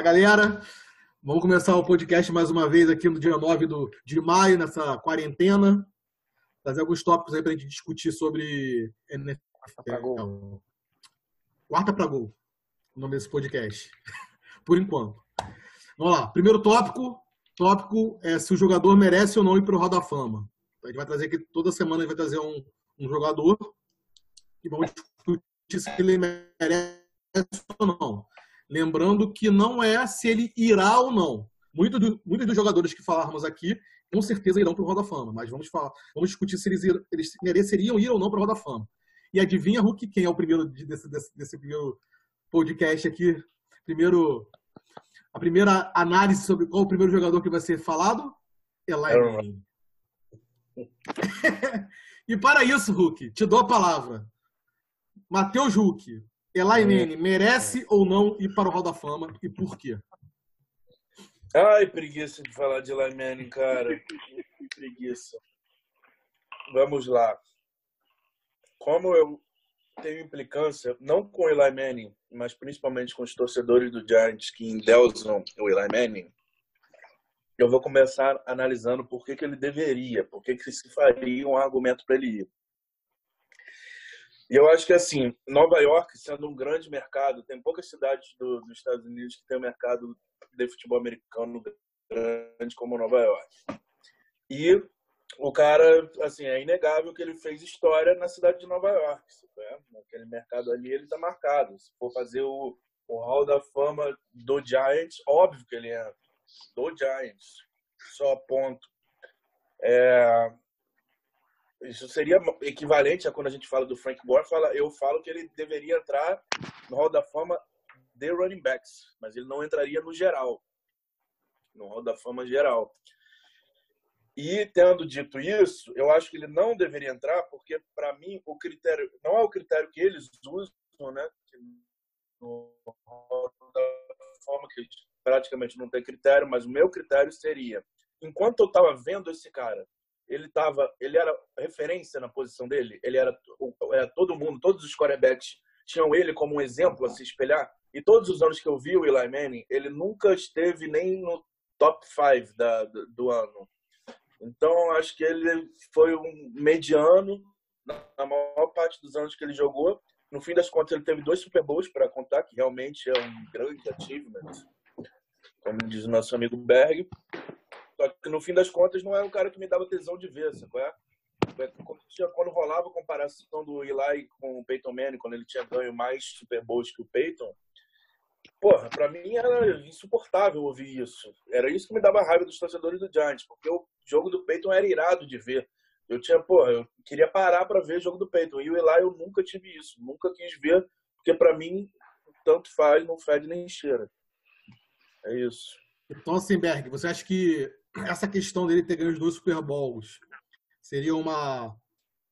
Fala galera, vamos começar o podcast mais uma vez aqui no dia 9 do, de maio, nessa quarentena. Trazer alguns tópicos aí para a gente discutir sobre. Quarta para gol. Quarta para gol, o nome desse podcast, por enquanto. Vamos lá, primeiro tópico, tópico é se o jogador merece ou não ir para o Roda da Fama. A gente vai trazer aqui, toda semana a gente vai trazer um, um jogador e vamos discutir se ele merece ou não. Lembrando que não é se ele irá ou não. Muitos, do, muitos dos jogadores que falarmos aqui, com certeza irão para o Roda Fama, mas vamos falar, vamos discutir se eles, ir, eles mereceriam ir ou não para o Roda Fama. E adivinha, Hulk, quem é o primeiro desse, desse, desse primeiro podcast aqui? Primeiro, a primeira análise sobre qual o primeiro jogador que vai ser falado? Eli Manning. e para isso, Hulk, te dou a palavra. Matheus Hulk, Eli Manning merece ou não ir para o Hall da Fama e por quê? Ai, preguiça de falar de Eli Manning, cara. preguiça. Vamos lá. Como eu tenho implicância, não com o Eli Manning, mas principalmente com os torcedores do Giants que endeusam o Eli Manning, eu vou começar analisando por que, que ele deveria, por que, que se faria um argumento para ele ir. E eu acho que, assim, Nova York, sendo um grande mercado, tem poucas cidades do, dos Estados Unidos que tem um mercado de futebol americano grande como Nova York. E o cara, assim, é inegável que ele fez história na cidade de Nova York. Né? Aquele mercado ali, ele tá marcado. Se for fazer o, o Hall da Fama do Giants, óbvio que ele é do Giants. Só ponto. É, isso seria equivalente a quando a gente fala do Frank Gore, fala, eu falo que ele deveria entrar no Hall da Fama de running backs, mas ele não entraria no geral, no Hall da Fama geral. E tendo dito isso, eu acho que ele não deveria entrar, porque para mim o critério não é o critério que eles usam, né? No Hall da Fama que praticamente não tem critério, mas o meu critério seria, enquanto eu estava vendo esse cara ele tava, ele era referência na posição dele, ele era, era todo mundo, todos os quarterbacks tinham ele como um exemplo a se espelhar. E todos os anos que eu vi o Eli Manning, ele nunca esteve nem no top 5 da, do, do ano. Então, acho que ele foi um mediano na maior parte dos anos que ele jogou. No fim das contas, ele teve dois Super Bowls para contar, que realmente é um grande achievement, como diz o nosso amigo Berg. Só que no fim das contas não era um cara que me dava tesão de ver, sabe? É? Quando rolava a comparação do Eli com o Peyton Manning, quando ele tinha ganho mais Super Bowls que o Peyton, porra, pra mim era insuportável ouvir isso. Era isso que me dava raiva dos torcedores do Giants, porque o jogo do Peyton era irado de ver. Eu tinha, porra, eu queria parar para ver o jogo do Peyton. E o Eli eu nunca tive isso, nunca quis ver, porque para mim tanto faz, não fede nem cheira. É isso. Então, assim, Berg, você acha que essa questão dele ter ganho os dois Super Bowls seria uma,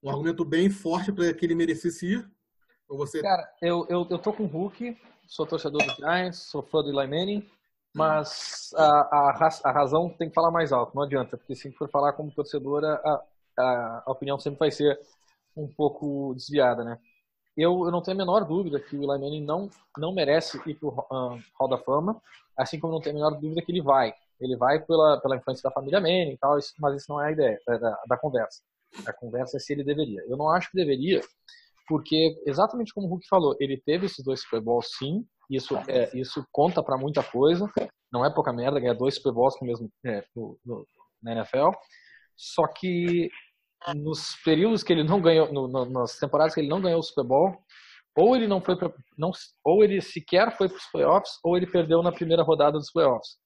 um argumento bem forte para que ele merecesse ir? Ou você... Cara, eu, eu, eu tô com o Hulk, sou torcedor do Giants, sou fã do Eli Manning, mas a, a, a razão tem que falar mais alto, não adianta, porque se for falar como torcedora, a, a, a opinião sempre vai ser um pouco desviada, né? Eu, eu não tenho a menor dúvida que o Eli Manning não, não merece ir para o uh, Hall da Fama, assim como não tenho a menor dúvida que ele vai. Ele vai pela, pela influência da família Manning e tal, mas isso não é a ideia é da, da conversa. A conversa é se ele deveria. Eu não acho que deveria, porque, exatamente como o Hulk falou, ele teve esses dois Super Bowls sim, isso, é, isso conta para muita coisa, não é pouca merda ganhar dois Super Bowls mesmo é, no, no, na NFL, só que nos períodos que ele não ganhou, no, nas temporadas que ele não ganhou o Super Bowl, ou ele não foi para não ou ele sequer foi para os playoffs ou ele perdeu na primeira rodada dos playoffs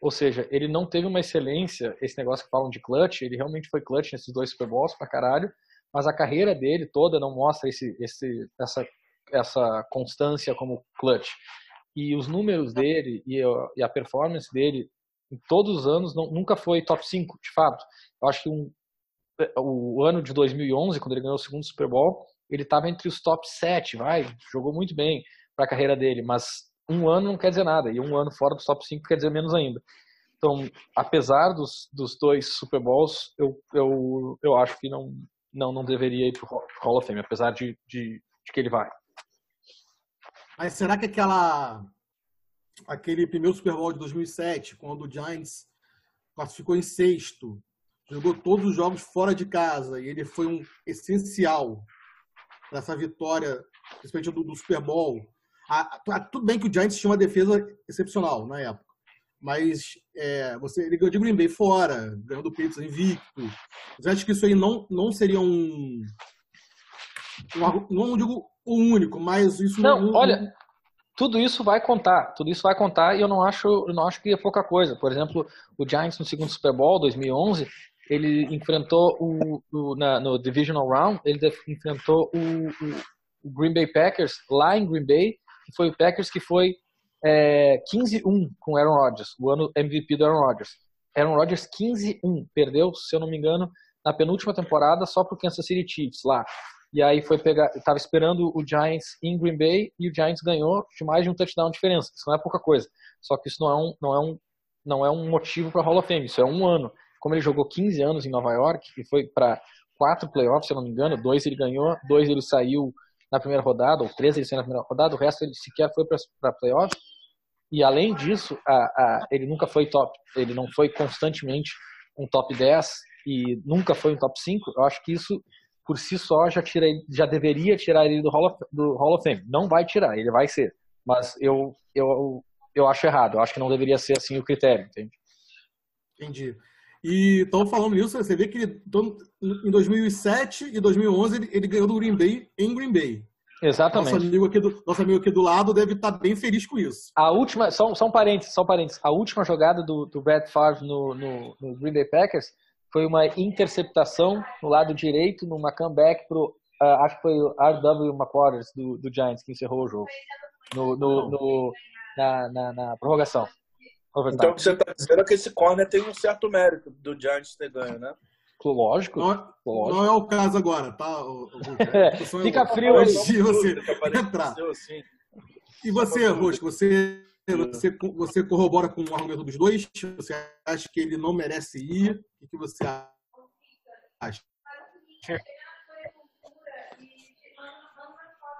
ou seja, ele não teve uma excelência, esse negócio que falam de clutch, ele realmente foi clutch nesses dois Super Bowls pra caralho, mas a carreira dele toda não mostra esse, esse, essa, essa constância como clutch. E os números dele e a, e a performance dele em todos os anos não, nunca foi top 5, de fato. Eu acho que um, o ano de 2011, quando ele ganhou o segundo Super Bowl, ele estava entre os top 7, vai, jogou muito bem para a carreira dele, mas um ano não quer dizer nada, e um ano fora dos top 5 quer dizer menos ainda. Então, apesar dos, dos dois Super Bowls, eu, eu, eu acho que não, não, não deveria ir para o Hall of Fame, apesar de, de, de, que ele vai. Mas será que aquela aquele primeiro Super Bowl de 2007, quando o Giants classificou em sexto, jogou todos os jogos fora de casa e ele foi um essencial para essa vitória, principalmente do, do Super Bowl. Tudo bem que o Giants tinha uma defesa excepcional na época, mas é, você, ele ganhou de Green Bay fora, ganhou do Patriots invicto. Você acha que isso aí não, não seria um, um não digo o único, mas isso não. não olha, tudo isso vai contar, tudo isso vai contar e eu não acho, eu não acho que é pouca coisa. Por exemplo, o Giants no segundo Super Bowl 2011, ele enfrentou o, o na, no divisional round, ele enfrentou o, o, o, Green Bay Packers lá em Green Bay, foi o Packers que foi é, 15-1 com Aaron Rodgers, o ano MVP do Aaron Rodgers. Aaron Rodgers 15-1, perdeu, se eu não me engano, na penúltima temporada só pro Kansas City Chiefs lá. E aí foi pegar, estava esperando o Giants em Green Bay e o Giants ganhou de mais de um touchdown de diferença. Isso não é pouca coisa. Só que isso não é um, não é um, não é um motivo para Hall of Fame. Isso é um ano. Como ele jogou 15 anos em Nova York e foi para quatro playoffs, se eu não me engano, dois ele ganhou, dois ele saiu na primeira rodada, ou três ele saiu na primeira rodada, o resto ele sequer foi para playoffs. E além disso, a, a, ele nunca foi top, ele não foi constantemente um top 10 e nunca foi um top 5. Eu acho que isso por si só já, tira, já deveria tirar ele do Hall, of, do Hall of Fame. Não vai tirar, ele vai ser. Mas eu, eu, eu acho errado. Eu acho que não deveria ser assim o critério, entende? Entendi. E então falando nisso, você vê que ele, em 2007 e 2011 ele, ele, ganhou do Green Bay em Green Bay. Exatamente. Nosso amigo aqui do, nosso amigo aqui do lado deve estar bem feliz com isso. A última, são, são parentes, são parentes. A última jogada do, do Brett Favre no, no, no Green Bay Packers foi uma interceptação no lado direito, numa comeback pro, uh, acho que foi o R.W. McQuarters do, do Giants que encerrou o jogo, no, no, no na, na, na, prorrogação. Então você está dizendo que esse corner tem um certo mérito do Giants ter ganho, né? Lógico. Não, é, lógico. não é o caso agora, tá? O, o, é, fica frio aí. Você entrar. Assim. E você, Rosco, você você, você corrobora com o argumento dos dois? Você acha que ele não merece ir? O que você acha?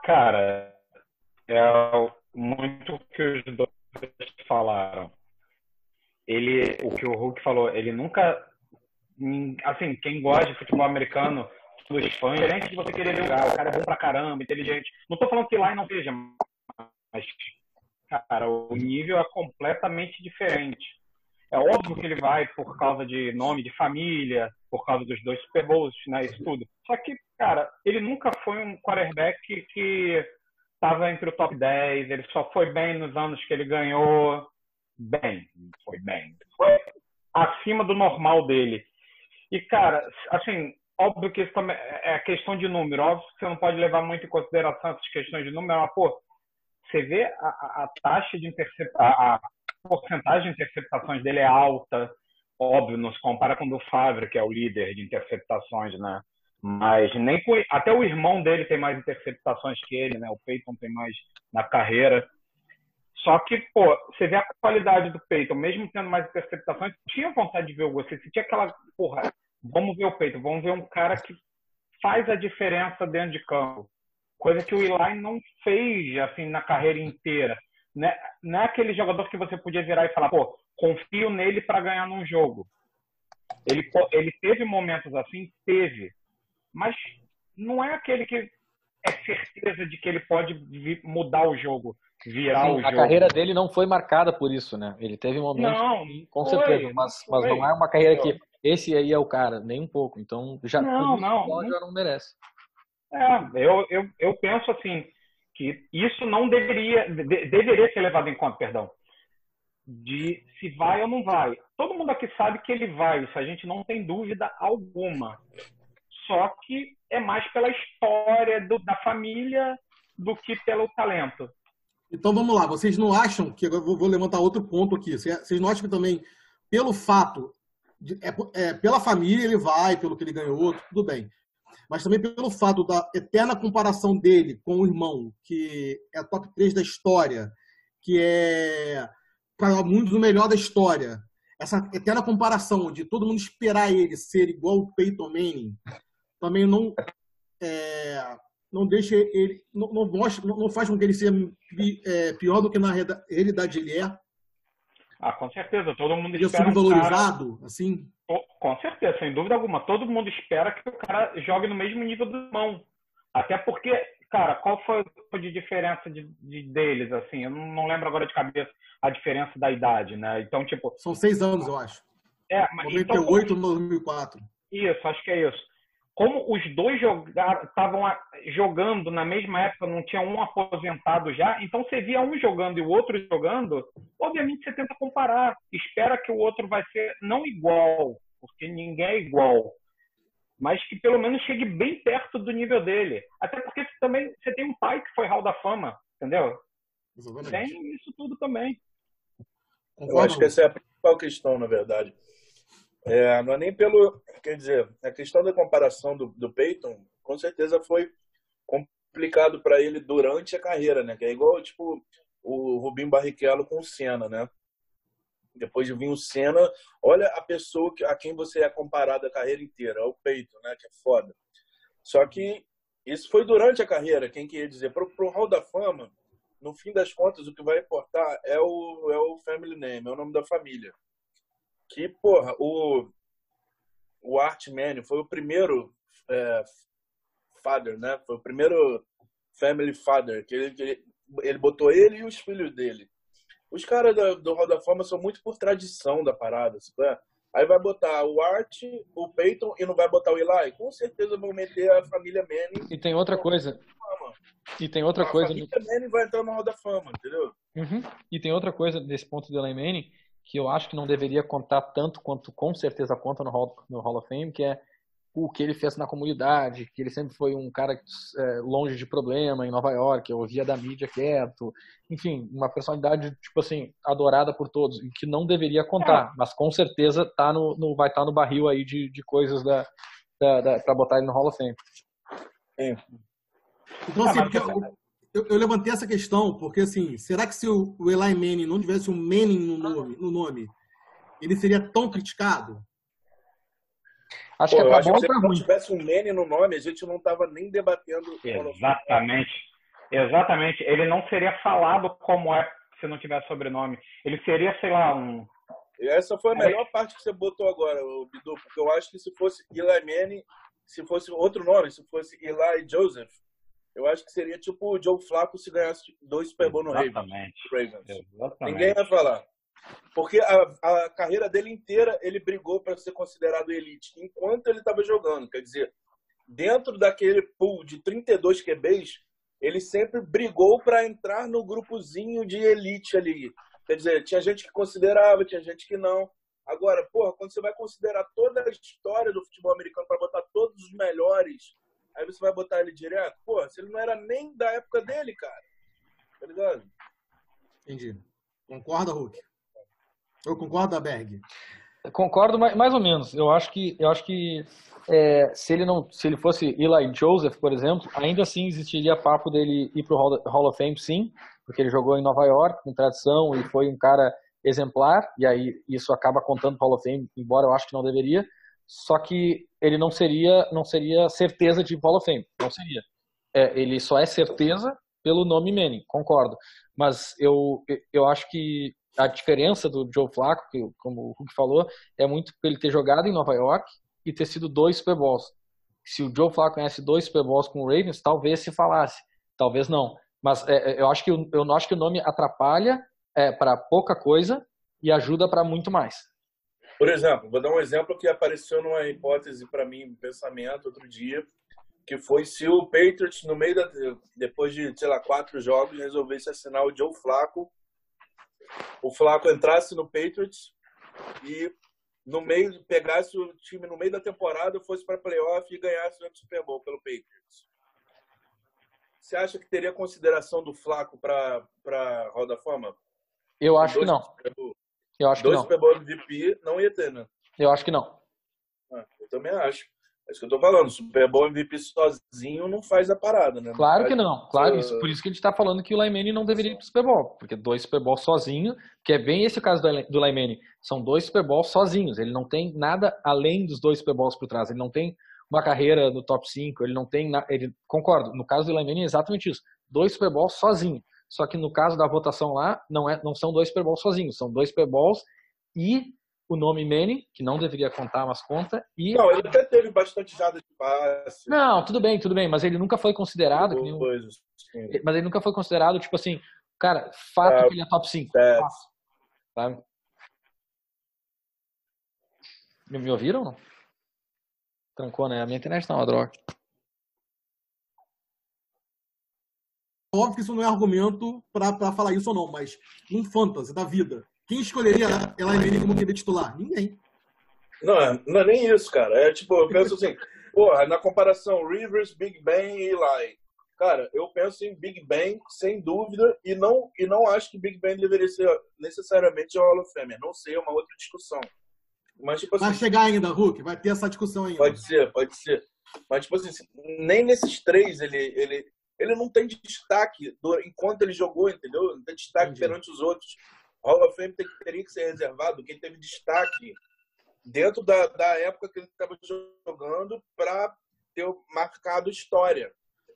Cara, é muito o que os dois falaram. Ele, o que o Hulk falou, ele nunca, assim, quem gosta de futebol americano, dos fãs, diferente de você querer jogar, o cara é bom pra caramba, inteligente. Não tô falando que lá não seja, mas cara, o nível é completamente diferente. É óbvio que ele vai por causa de nome de família, por causa dos dois Super Bowls, né, isso tudo. Só que, cara, ele nunca foi um quarterback que estava entre o top 10, ele só foi bem nos anos que ele ganhou. Bem, foi bem. Foi acima do normal dele. E, cara, assim, óbvio que isso também é questão de número. Óbvio que você não pode levar muito em consideração essas questões de número, mas, pô, você vê a, a taxa de interceptação, a porcentagem de interceptações dele é alta, óbvio, não se compara com o do Favre, que é o líder de interceptações, né? Mas nem até o irmão dele tem mais interceptações que ele, né? O Peyton tem mais na carreira. Só que, pô, você vê a qualidade do Peyton, mesmo tendo mais interceptações, tinha vontade de ver o você, tinha aquela, porra, vamos ver o Peyton, vamos ver um cara que faz a diferença dentro de campo coisa que o Eli não fez assim na carreira inteira. Né? Não é aquele jogador que você podia virar e falar, pô, confio nele para ganhar num jogo. Ele, ele teve momentos assim, teve, mas não é aquele que é certeza de que ele pode mudar o jogo, virar Sim, o a jogo. A carreira dele não foi marcada por isso, né? Ele teve momentos, não, com foi, certeza, mas, mas não é uma carreira que esse aí é o cara, nem um pouco. Então já não, não, já não merece. É, eu, eu, eu penso assim que isso não deveria de, deveria ser levado em conta, perdão, de se vai ou não vai. Todo mundo aqui sabe que ele vai, isso a gente não tem dúvida alguma. Só que é mais pela história do, da família do que pelo talento. Então vamos lá, vocês não acham que agora vou levantar outro ponto aqui? Vocês não acham que também pelo fato de, é, é, pela família ele vai, pelo que ele ganhou, tudo bem mas também pelo fato da eterna comparação dele com o irmão, que é top 3 da história, que é para muitos o melhor da história. Essa eterna comparação de todo mundo esperar ele ser igual o Peyton Manning, também não é, não deixa ele, não, não, mostra, não faz com que ele seja é, pior do que na realidade ele é? Ah, com certeza. Todo mundo ele espera. É subvalorizado, cara... assim? Com certeza, sem dúvida alguma. Todo mundo espera que o cara jogue no mesmo nível do mão. Até porque, cara, qual foi a de diferença de, de, deles, assim? Eu não lembro agora de cabeça a diferença da idade, né? Então, tipo. São seis anos, eu acho. É, mas. 98 então, 2004. Isso, acho que é isso como os dois estavam jogando na mesma época, não tinha um aposentado já, então você via um jogando e o outro jogando, obviamente você tenta comparar, espera que o outro vai ser não igual, porque ninguém é igual, mas que pelo menos chegue bem perto do nível dele. Até porque você também você tem um pai que foi Hall da Fama, entendeu? Exatamente. Tem isso tudo também. Eu acho que essa é a principal questão, na verdade. É, não é nem pelo. Quer dizer, a questão da comparação do, do Peyton, com certeza foi complicado para ele durante a carreira, né? Que é igual, tipo, o Rubinho Barrichello com o Senna, né? Depois de vir o Senna, olha a pessoa a quem você é comparado a carreira inteira, é o Peyton, né? Que é foda. Só que isso foi durante a carreira, quem queria dizer. Para o Hall da Fama, no fim das contas, o que vai importar é o, é o family name, é o nome da família que, porra, o, o Art Manning foi o primeiro é, father, né? Foi o primeiro family father, que ele, ele, ele botou ele e os filhos dele. Os caras do, do Hall da Fama são muito por tradição da parada, sabe? Aí vai botar o Art, o Peyton e não vai botar o Eli? Com certeza vão meter a família Manning. E tem outra coisa. E tem outra a coisa. A família Manning vai entrar no Hall da Fama, entendeu? Uhum. E tem outra coisa desse ponto do Eli Manning que eu acho que não deveria contar tanto quanto com certeza conta no Hall, no Hall of Fame, que é o que ele fez na comunidade, que ele sempre foi um cara é, longe de problema em Nova York, eu ouvia da mídia quieto, enfim, uma personalidade tipo assim adorada por todos e que não deveria contar, é. mas com certeza tá no, no vai estar tá no barril aí de, de coisas da, da, da para botar ele no Hall of Fame. É. Então assim, porque, eu, eu, levantei essa questão porque, assim, será que se o, o Eli Manning não tivesse um Manning no nome, no nome ele seria tão criticado? Acho Pô, que é pra bom que se não tivesse um Manning no nome, a gente não estava nem debatendo. Exatamente. Exatamente. Ele não seria falado como é se não tivesse sobrenome. Ele seria, sei lá, um. Essa foi a melhor parte que você botou agora, Bidu, porque eu acho que se fosse Eli Manning, se fosse outro nome, se fosse Eli Joseph, eu acho que seria tipo o Joe Flacco se ganhasse dois Super Bowl no Ravens. Ninguém vai falar. Porque a, a carreira dele inteira ele brigou para ser considerado elite enquanto ele estava jogando. Quer dizer, dentro daquele pool de 32 QBs, ele sempre brigou para entrar no grupozinho de elite ali. Quer dizer, tinha gente que considerava, tinha gente que não. Agora, porra, quando você vai considerar toda a história do futebol americano para botar todos os melhores Aí você vai botar ele direto? Pô, se ele não era nem da época dele, cara. Tá ligado? Entendi. Concorda, Hulk? Eu concordo, Berg. Concordo mais ou menos. Eu acho que, eu acho que é, se ele não, se ele fosse Eli Joseph, por exemplo, ainda assim existiria papo dele ir para o Hall of Fame, sim, porque ele jogou em Nova York com tradição e foi um cara exemplar. E aí isso acaba contando para o Hall of Fame, embora eu acho que não deveria só que ele não seria não seria certeza de Hall of Fame, não seria. É, ele só é certeza pelo nome Manning, concordo. Mas eu, eu acho que a diferença do Joe Flacco, que, como o Hulk falou, é muito ele ter jogado em Nova York e ter sido dois Super Bowls. Se o Joe Flacco conhece dois Super Bowls com o Ravens, talvez se falasse, talvez não. Mas é, é eu acho que eu não acho que o nome atrapalha é, para pouca coisa e ajuda para muito mais. Por exemplo, vou dar um exemplo que apareceu numa hipótese para mim, um pensamento outro dia, que foi se o Patriots, no meio da. depois de, sei lá, quatro jogos, resolvesse assinar o Joe Flaco, o Flaco entrasse no Patriots e no meio pegasse o time no meio da temporada, fosse para playoff e ganhasse o Super Bowl pelo Patriots. Você acha que teria consideração do Flaco para para Roda Fama? Eu acho que não. Eu acho Dois que não. Super Bowl MVP não ia ter, né? Eu acho que não. Ah, eu também acho. É isso que eu tô falando. Super Bowl MVP sozinho não faz a parada, né? Claro que não. Claro, isso, por isso que a gente tá falando que o Laimene não deveria ir pro Super Bowl. Porque dois Super Bowl sozinho, que é bem esse o caso do Laimene. São dois Super Bowls sozinhos. Ele não tem nada além dos dois Super Bowls por trás. Ele não tem uma carreira no top 5, ele não tem. Ele, concordo, no caso do Laimene é exatamente isso. Dois Super Bowls sozinho. Só que no caso da votação lá, não, é, não são dois Super Bowls sozinhos, são dois Super Bowls e o nome Manny, que não deveria contar, mas conta. E... Não, ele até teve bastante jada de passe. Não, tudo bem, tudo bem, mas ele nunca foi considerado. Nenhum... Mas ele nunca foi considerado, tipo assim, cara, fato é, que ele é top 5. É. Sabe? Me, ouviram? Trancou, né? A minha internet tá uma droga. Óbvio que isso não é argumento para falar isso ou não, mas um fantasy da vida quem escolheria Eli Manning como QB titular? Ninguém. Não, é, não é nem isso, cara. É tipo, eu penso assim, porra, na comparação Rivers, Big Ben e Eli. Cara, eu penso em Big Ben, sem dúvida, e não, e não acho que Big Ben deveria ser necessariamente o Hall of Famer. Não sei, é uma outra discussão. Mas, tipo assim, vai chegar ainda, Hulk, vai ter essa discussão ainda. Pode ser, pode ser. Mas, tipo assim, nem nesses três ele, ele, ele não tem destaque do, enquanto ele jogou, entendeu? Não tem destaque Entendi. perante os outros. Hall of Fame teria que ser reservado quem teve destaque dentro da, da época que ele estava jogando para ter marcado história.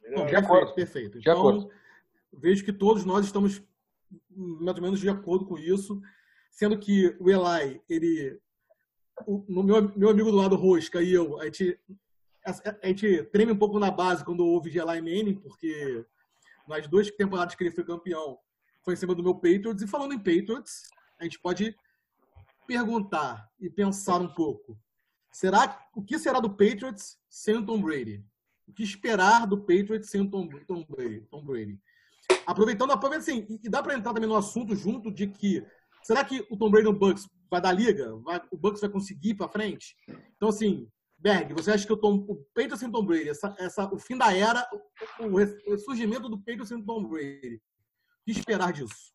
Não, de acordo, perfeito. Então, de acordo. vejo que todos nós estamos mais ou menos de acordo com isso, sendo que o Eli, ele, o, no meu, meu amigo do lado Rosca e eu, a gente, a, gente treme um pouco na base quando ouve de Eli Manning, porque nas duas temporadas que ele foi campeão, foi em cima do meu Patriots. E falando em Patriots, a gente pode perguntar e pensar um pouco. Será o que será do Patriots sem Tom Brady? O que esperar do Patriots sem Tom, Tom Brady? Tom Brady? Aproveitando, aproveitando assim, e dá para entrar também no assunto junto de que será que o Tom Brady no Bucks vai dar liga? Vai, o Bucks vai conseguir para frente? Então assim, Berg, você acha que o, Tom, o Patriots sem Tom Brady, essa, essa, o fim da era, o, o, o surgimento do Patriots sem Tom Brady, o que esperar disso?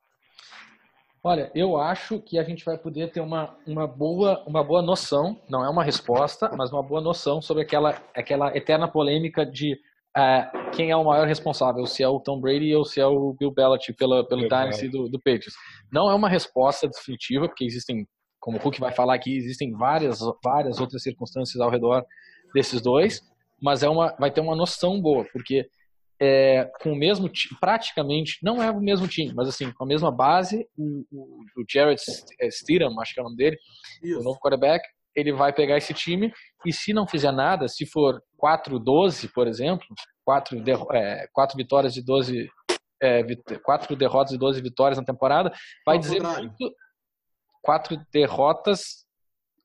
Olha, eu acho que a gente vai poder ter uma, uma, boa, uma boa noção, não é uma resposta, mas uma boa noção sobre aquela, aquela eterna polêmica de uh, quem é o maior responsável, se é o Tom Brady ou se é o Bill Belichick pela, pelo Dynasty do, do Patriots. Não é uma resposta definitiva, porque existem, como o Hulk vai falar aqui, existem várias, várias outras circunstâncias ao redor desses dois, mas é uma, vai ter uma noção boa, porque é, com o mesmo praticamente, não é o mesmo time, mas assim, com a mesma base, o, o, Jared Stidham, acho que é o nome dele, Isso. o novo quarterback, ele vai pegar esse time e se não fizer nada, se for 4-12, por exemplo, 4, de, é, 4 vitórias de 12 é, 4 derrotas e 12 vitórias na temporada, vai dizer muito 4 derrotas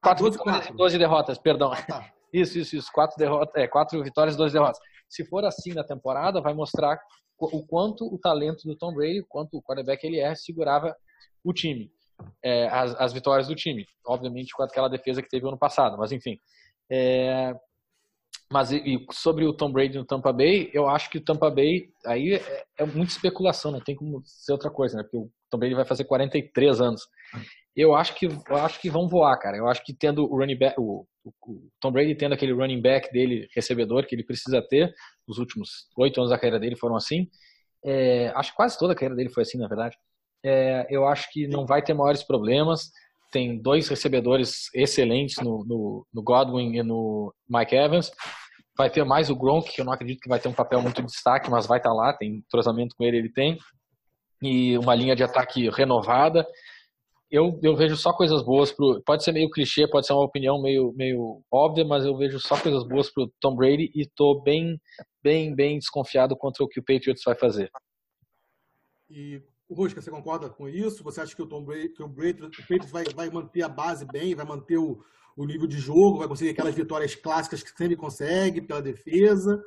4 ah, vitórias e 12 derrotas, perdão. Ah, tá. Isso, isso, isso. 4 derrotas, é, 4 vitórias e 12 derrotas. Se for assim na temporada, vai mostrar o quanto o talento do Tom Brady, o quanto o quarterback ele é, segurava o time, é, as, as, vitórias do time. Obviamente com aquela defesa que teve ano passado, mas enfim. É, mas e, sobre o Tom Brady no Tampa Bay, eu acho que o Tampa Bay aí é, é muita especulação, não tem como ser outra coisa, né? Porque o Tom Brady vai fazer 43 anos. Eu acho que eu acho que vão voar, cara. Eu acho que tendo o running back, o, o Tom Brady tendo aquele running back dele, recebedor, que ele precisa ter, os últimos oito anos da carreira dele foram assim. É, acho que quase toda a carreira dele foi assim, na verdade. É, eu acho que não vai ter maiores problemas. Tem dois recebedores excelentes no, no, no, Godwin e no Mike Evans. Vai ter mais o Gronk, que eu não acredito que vai ter um papel muito de destaque, mas vai estar tá lá, tem entrosamento com ele, ele tem. E uma linha de ataque renovada eu, eu vejo só coisas boas pro. Pode ser meio clichê, pode ser uma opinião meio, meio óbvia, mas eu vejo só coisas boas pro Tom Brady e tô bem, bem, bem desconfiado contra o que o Patriots vai fazer. E Rusca, você concorda com isso? Você acha que o Tom Brady, o, Brady, o Patriots vai, vai manter a base bem, vai manter o, o nível de jogo, vai conseguir aquelas vitórias clássicas que sempre consegue pela defesa?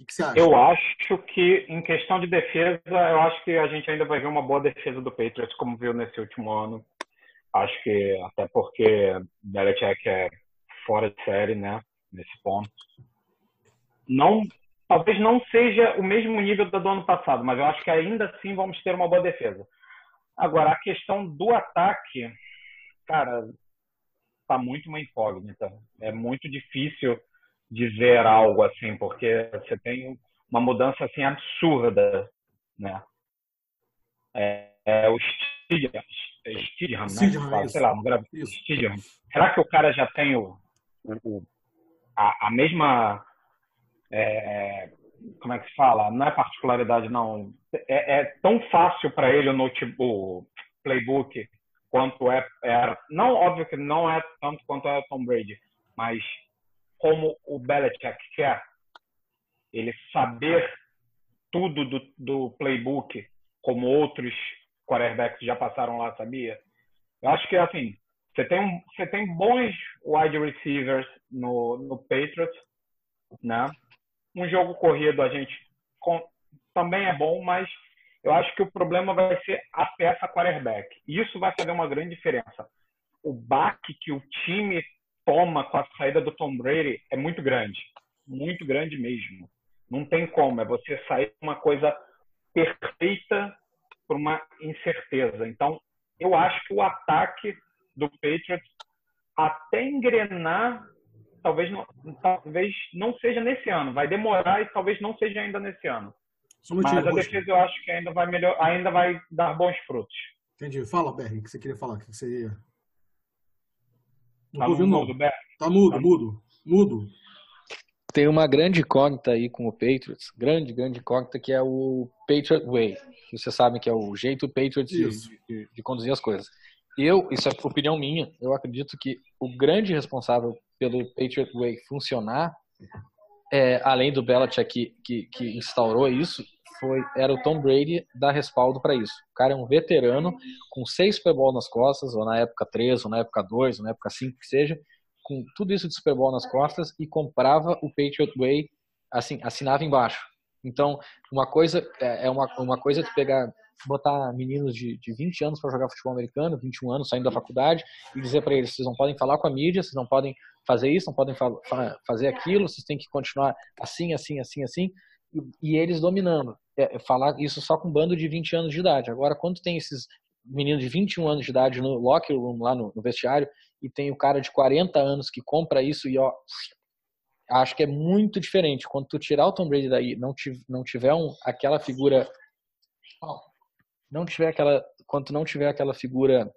O que você acha? Eu acho que, em questão de defesa, eu acho que a gente ainda vai ver uma boa defesa do Patriots, como viu nesse último ano. Acho que, até porque Belichick é fora de série, né? Nesse ponto. Não, talvez não seja o mesmo nível do ano passado, mas eu acho que ainda assim vamos ter uma boa defesa. Agora, a questão do ataque, cara, tá muito uma incógnita. É muito difícil dizer algo assim, porque você tem uma mudança assim absurda, né? É, é o Stidham, Stidham, né? Stidham, sei lá. Stidham. Será que o cara já tem o, o a, a, mesma é, como é que se fala? Não é particularidade, não. É, é tão fácil para ele o notebook, playbook quanto é era. Não, óbvio que não é tanto quanto é o Tom Brady, mas como o Belichick quer, ele saber tudo do, do playbook, como outros quarterbacks já passaram lá, sabia? Eu acho que, assim, você tem, você tem bons wide receivers no, no Patriots, né? Um jogo corrido a gente com, também é bom, mas eu acho que o problema vai ser a peça quarterback. Isso vai fazer uma grande diferença. O baque que o time toma com a saída do Tom Brady é muito grande. Muito grande mesmo. Não tem como. É você sair uma coisa perfeita por uma incerteza. Então, eu acho que o ataque do Patriots até engrenar, talvez não, talvez não seja nesse ano. Vai demorar e talvez não seja ainda nesse ano. Mas a defesa eu acho que ainda vai melhor, ainda vai dar bons frutos. Entendi. Fala, Berry, o que você queria falar? O que você ia Tá, tá ouvindo, mudo, Tá mudo, tá mudo, mudo. Tem uma grande incógnita aí com o Patriots, grande, grande incógnita, que é o Patriot Way. Vocês sabem que é o jeito Patriots de, de, de, conduzir as coisas. Eu, isso é opinião minha, eu acredito que o grande responsável pelo Patriot Way funcionar, é, além do Belichick que, que, que instaurou isso, foi era o Tom Brady dar respaldo para isso. O cara é um veterano com seis Super Bowl nas costas, ou na época três, ou na época dois, ou na época cinco que seja, com tudo isso de Super Bowl nas costas e comprava o Patriot Way, assim, assinava embaixo. Então, uma coisa é, é uma, uma coisa de pegar botar meninos de, de 20 anos para jogar futebol americano, 21 anos saindo da faculdade, e dizer para eles: vocês não podem falar com a mídia, vocês não podem fazer isso, não podem fa fazer aquilo, vocês têm que continuar assim, assim, assim, assim, e eles dominando. É, é, falar isso só com um bando de 20 anos de idade. Agora, quando tem esses meninos de 21 anos de idade no locker room, lá no, no vestiário, e tem o cara de 40 anos que compra isso e ó, acho que é muito diferente. Quando tu tirar o Tom Brady daí, não, tiv não tiver um, aquela figura, não tiver aquela, quando tu não tiver aquela figura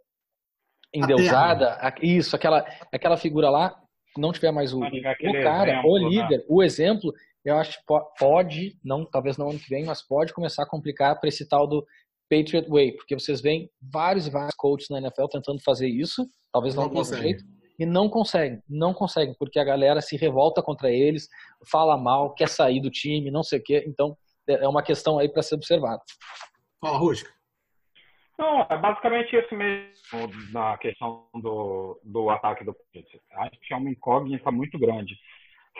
endeusada, isso, aquela, aquela figura lá, não tiver mais o, o cara, o né? líder, o exemplo, eu acho que pode, não, talvez não ano que vem, mas pode começar a complicar para esse tal do Patriot Way, porque vocês veem vários e vários coaches na NFL tentando fazer isso, talvez não, não do jeito, e não conseguem, não conseguem, porque a galera se revolta contra eles, fala mal, quer sair do time, não sei o quê, então é, é uma questão aí para ser observada. Fala, Rusca. Não, é basicamente isso mesmo na questão do, do ataque do Patriots. Acho que é uma incógnita muito grande.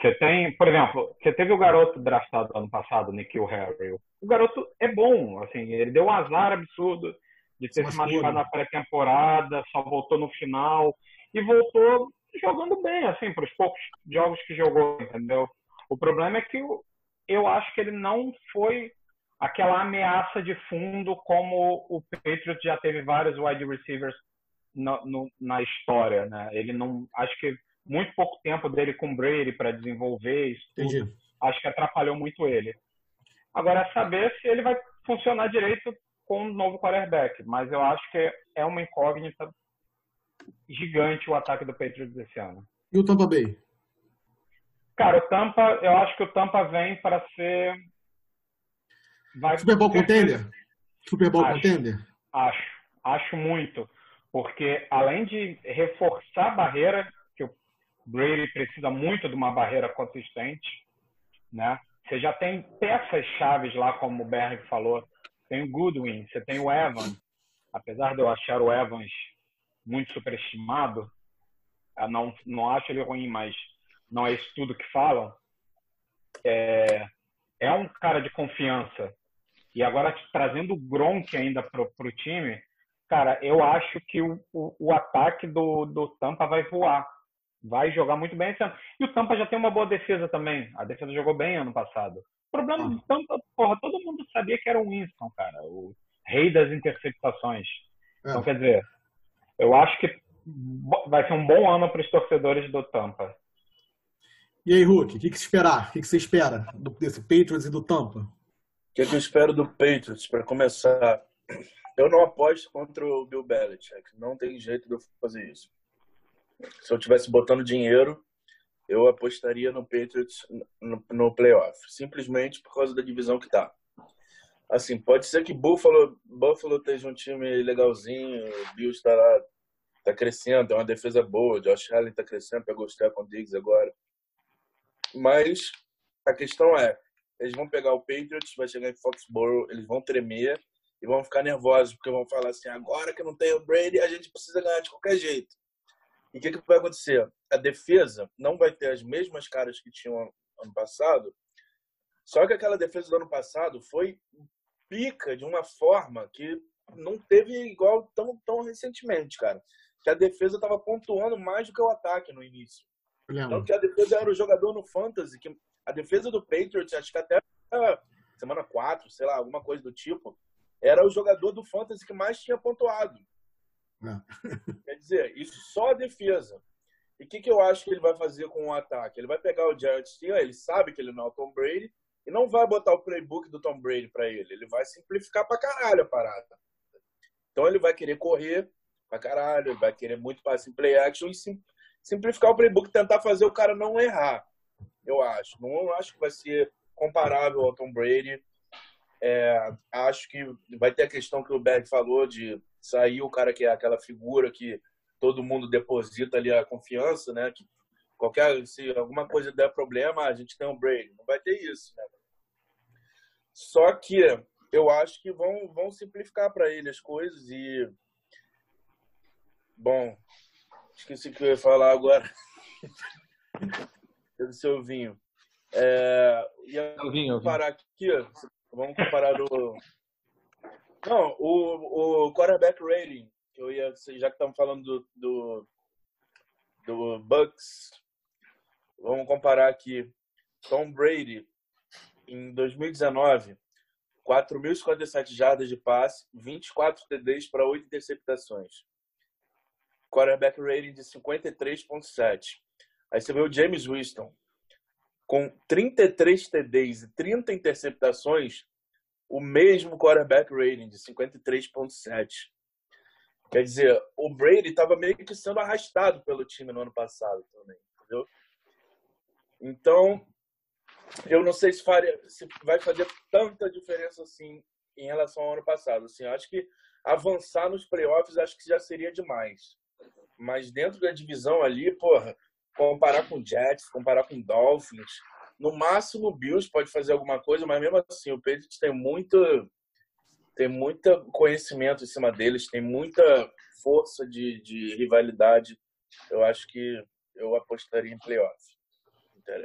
Você tem, por exemplo, você teve o garoto draftado ano passado, Nikhil Harry. O garoto é bom, assim, ele deu um azar absurdo de ter se machucado na pré-temporada, só voltou no final e voltou jogando bem, assim, para os poucos jogos que jogou, entendeu? O problema é que eu, eu acho que ele não foi aquela ameaça de fundo como o Patriots já teve vários wide receivers no, no, na história, né? Ele não, acho que muito pouco tempo dele com Brady para desenvolver isso tudo, acho que atrapalhou muito ele. Agora é saber se ele vai funcionar direito com o novo quarterback, mas eu acho que é uma incógnita gigante o ataque do Patriots esse ano. E o Tampa Bay? Cara, o Tampa, eu acho que o Tampa vem para ser vai Super Bowl contender? Super Bowl acho, contender? Acho, acho muito, porque além de reforçar a barreira Brady precisa muito de uma barreira consistente, né? Você já tem peças chaves lá, como o Berg falou. Tem o Goodwin, você tem o Evans. Apesar de eu achar o Evans muito superestimado, não, não acho ele ruim, mas não é isso tudo que falam. É, é um cara de confiança. E agora trazendo o Gronk ainda para o time, cara, eu acho que o, o, o ataque do, do Tampa vai voar vai jogar muito bem esse ano. E o Tampa já tem uma boa defesa também. A defesa jogou bem ano passado. O problema do Tampa, porra, todo mundo sabia que era o Winston, cara, o rei das interceptações. É. Então, quer dizer, eu acho que vai ser um bom ano para os torcedores do Tampa. E aí, Hulk, o que, que se esperar? O que, que você espera do, desse Patriots e do Tampa? O que, que eu espero do Patriots, para começar? Eu não aposto contra o Bill Belichick. Não tem jeito de eu fazer isso. Se eu tivesse botando dinheiro, eu apostaria no Patriots no, no playoff. Simplesmente por causa da divisão que tá. Assim, pode ser que Buffalo, Buffalo esteja um time legalzinho, o Bills está lá, tá crescendo, é uma defesa boa, Josh Allen está crescendo, pegou o Stephon Diggs agora. Mas a questão é, eles vão pegar o Patriots, vai chegar em Foxborough, eles vão tremer e vão ficar nervosos, porque vão falar assim, agora que não tem o Brady, a gente precisa ganhar de qualquer jeito. E o que, que vai acontecer? A defesa não vai ter as mesmas caras que tinham ano passado, só que aquela defesa do ano passado foi pica de uma forma que não teve igual tão, tão recentemente, cara. Que a defesa estava pontuando mais do que o ataque no início. Então, que a defesa era o jogador no fantasy, que a defesa do Patriots, acho que até semana 4, sei lá, alguma coisa do tipo, era o jogador do fantasy que mais tinha pontuado. É. Quer dizer, isso só a defesa. E o que, que eu acho que ele vai fazer com o ataque? Ele vai pegar o Jared Steele, ele sabe que ele não é o Tom Brady, e não vai botar o playbook do Tom Brady para ele. Ele vai simplificar pra caralho a parada. Então ele vai querer correr pra caralho, vai querer muito passe em play action e sim, simplificar o playbook, tentar fazer o cara não errar. Eu acho. Não acho que vai ser comparável ao Tom Brady. É, acho que vai ter a questão que o Berg falou de sair o cara que é aquela figura que todo mundo deposita ali a confiança, né? Que qualquer se alguma coisa der problema, a gente tem um Brady. Não vai ter isso, né? Só que eu acho que vão vão simplificar para ele as coisas e bom, esqueci o que eu ia falar agora. do seu vinho. É, ia vinho, comparar aqui, vamos comparar o não, o, o quarterback rating, que eu ia, já que estamos falando do, do, do Bucks, vamos comparar aqui. Tom Brady, em 2019, 4.057 jardas de passe, 24 TDs para 8 interceptações. Quarterback rating de 53.7. Aí você vê o James Winston, com 33 TDs e 30 interceptações, o mesmo quarterback rating de 53.7. Quer dizer, o Brady estava meio que sendo arrastado pelo time no ano passado também, entendeu? Então, eu não sei se, faria, se vai fazer tanta diferença assim em relação ao ano passado. Assim, acho que avançar nos playoffs acho que já seria demais. Mas dentro da divisão ali, porra, comparar com Jets, comparar com Dolphins, no máximo, o Bills pode fazer alguma coisa, mas mesmo assim, o Patriots tem muito, tem muito conhecimento em cima deles, tem muita força de, de rivalidade. Eu acho que eu apostaria em playoff.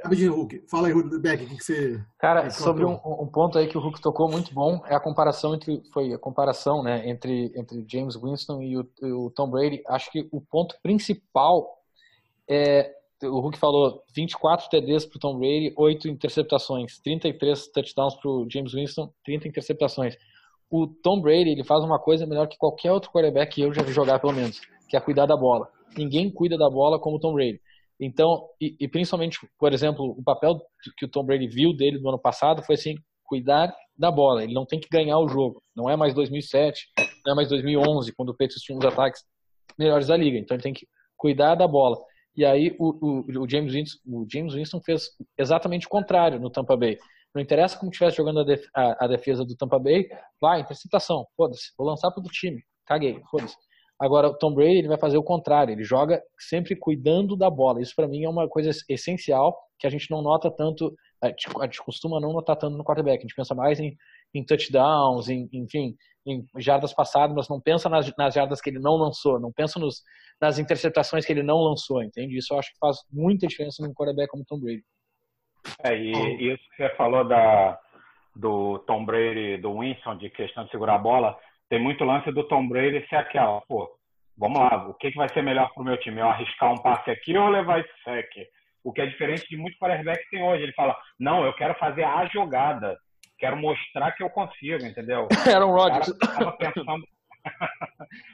Rapidinho, Hulk. Fala aí, Beck, o que, você. Cara, sobre um, um, ponto aí que o Hulk tocou muito bom é a comparação entre. Foi a comparação, né? Entre, entre James Winston e o, o Tom Brady. Acho que o ponto principal é o Hulk falou 24 TDs para o Tom Brady, 8 interceptações, 33 touchdowns para o James Winston, 30 interceptações. O Tom Brady ele faz uma coisa melhor que qualquer outro quarterback que eu já vi jogar, pelo menos, que é cuidar da bola. Ninguém cuida da bola como o Tom Brady. Então, e, e principalmente, por exemplo, o papel que o Tom Brady viu dele no ano passado foi assim, cuidar da bola. Ele não tem que ganhar o jogo. Não é mais 2007, não é mais 2011, quando o Patriots tinha uns ataques melhores da liga. Então, ele tem que cuidar da bola. E aí o, o, o, James Winston, o James Winston fez exatamente o contrário no Tampa Bay. Não interessa como estivesse jogando a, def, a, a, defesa do Tampa Bay, vai, interceptação, foda-se, vou lançar para o time, caguei, foda-se. Agora, o Tom Brady ele vai fazer o contrário, ele joga sempre cuidando da bola. Isso para mim é uma coisa essencial que a gente não nota tanto, a gente, a gente costuma não notar tanto no quarterback. A gente pensa mais em, em touchdowns, em, enfim, em jardas passadas, mas não pensa nas, nas jardas que ele não lançou, não pensa nos, nas interceptações que ele não lançou, entende? Isso eu acho que faz muita diferença num quarterback como Tom Brady. É, e isso que você falou da, do Tom Brady, do Winston, de questão de segurar a bola, tem muito lance do Tom Brady ser aquela, pô, vamos lá, o que, que vai ser melhor para o meu time? Eu arriscar um passe aqui ou levar esse sec? O que é diferente de muito quarterback que tem hoje. Ele fala, não, eu quero fazer a jogada, quero mostrar que eu consigo, entendeu? Era um Rodgers.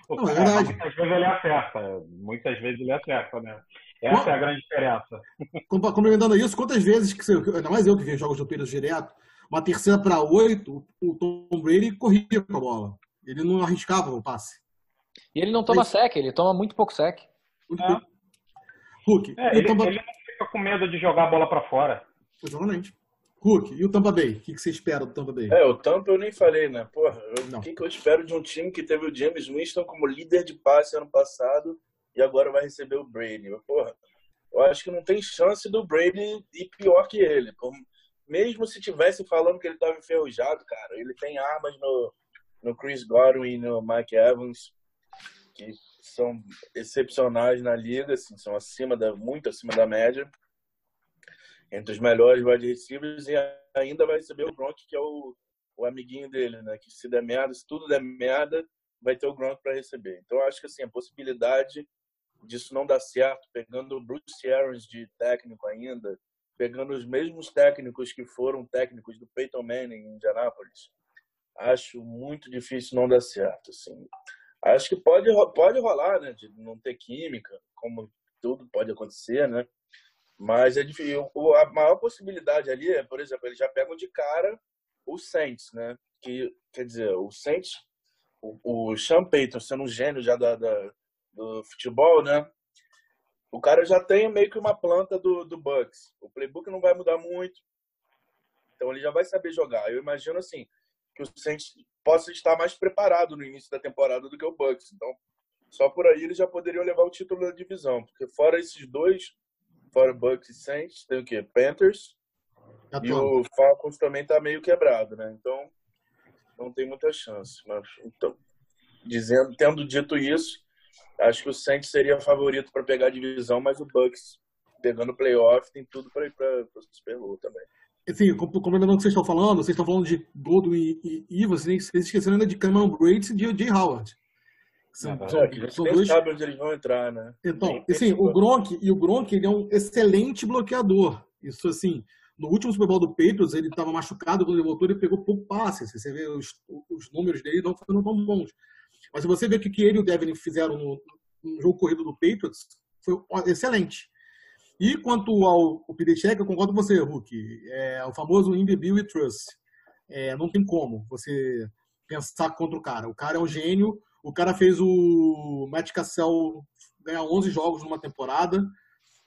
o cara, muitas vezes ele acerta, muitas vezes ele acerta, né? Essa é a grande diferença. Complementando isso, quantas vezes que você, ainda mais eu que vejo jogos do Patriots direto, uma terceira para oito, o Tom Brady corria com a bola. Ele não arriscava o passe. E ele não toma sec, ele toma muito pouco sec. Muito é. pouco. Hulk. É, ele, Tampa... ele, não fica com medo de jogar a bola para fora. Exatamente. Hulk, e o Tampa Bay? O que, você espera do Tampa Bay? É, o Tampa eu nem falei, né? Porra, o que, que eu espero de um time que teve o James Winston como líder de passe ano passado e agora vai receber o Brady? Porra, eu acho que não tem chance do Brady ir pior que ele. Mesmo se tivesse falando que ele estava enferrujado, cara, ele tem armas no, no Chris Godwin e no Mike Evans que são excepcionais na liga, assim, são acima da, muito acima da média entre os melhores wide receivers e ainda vai receber o Gronk, que é o, o amiguinho dele, né? Que se der merda, se tudo der merda, vai ter o Gronk para receber. Então, acho que assim, a possibilidade disso não dar certo, pegando o Bruce Arians de técnico ainda, pegando os mesmos técnicos que foram técnicos do Peyton Manning em Indianapolis, acho muito difícil não dar certo, assim. Acho que pode pode rolar, né, de não ter química, como tudo pode acontecer, né? Mas é difícil. A maior possibilidade ali é, por exemplo, eles já pegam de cara o Saints, né? Que, quer dizer, o Saints, o, o Sean Payton sendo um gênio já da, da, do futebol, né? O cara já tem meio que uma planta do, do Bucks. O playbook não vai mudar muito. Então ele já vai saber jogar. Eu imagino assim que o Saints possa estar mais preparado no início da temporada do que o Bucks. Então, só por aí eles já poderiam levar o título da divisão, porque fora esses dois fora Bucks e Saints, tem o quê? Panthers. Tá e o Falcons também tá meio quebrado, né? Então, não tem muita chance. Mas, então, dizendo, tendo dito isso, acho que o Saints seria favorito para pegar a divisão, mas o Bucks pegando o playoff tem tudo para ir para o Super Bowl também. Assim, complementando o que vocês estão falando, vocês estão falando de Godwin e, e, e vocês, vocês esqueceram ainda de Cameron Brates e de Howard. São, é, são, é, são dois... sabe onde eles vão entrar, né? Então, assim, o Gronk, e o Gronk, ele é um excelente bloqueador. Isso, assim, no último Super Bowl do Patriots, ele estava machucado quando ele voltou, ele pegou pouco passe. Assim, você vê os, os números dele não foram tão bons. Mas se você vê o que ele e o Devin fizeram no, no, jogo corrido do Patriots, foi excelente. E quanto ao Check, eu concordo com você, Hulk. É, o famoso in the Bill e Trust. É, não tem como você pensar contra o cara. O cara é um gênio, o cara fez o Matt Cassell ganhar 11 jogos numa temporada.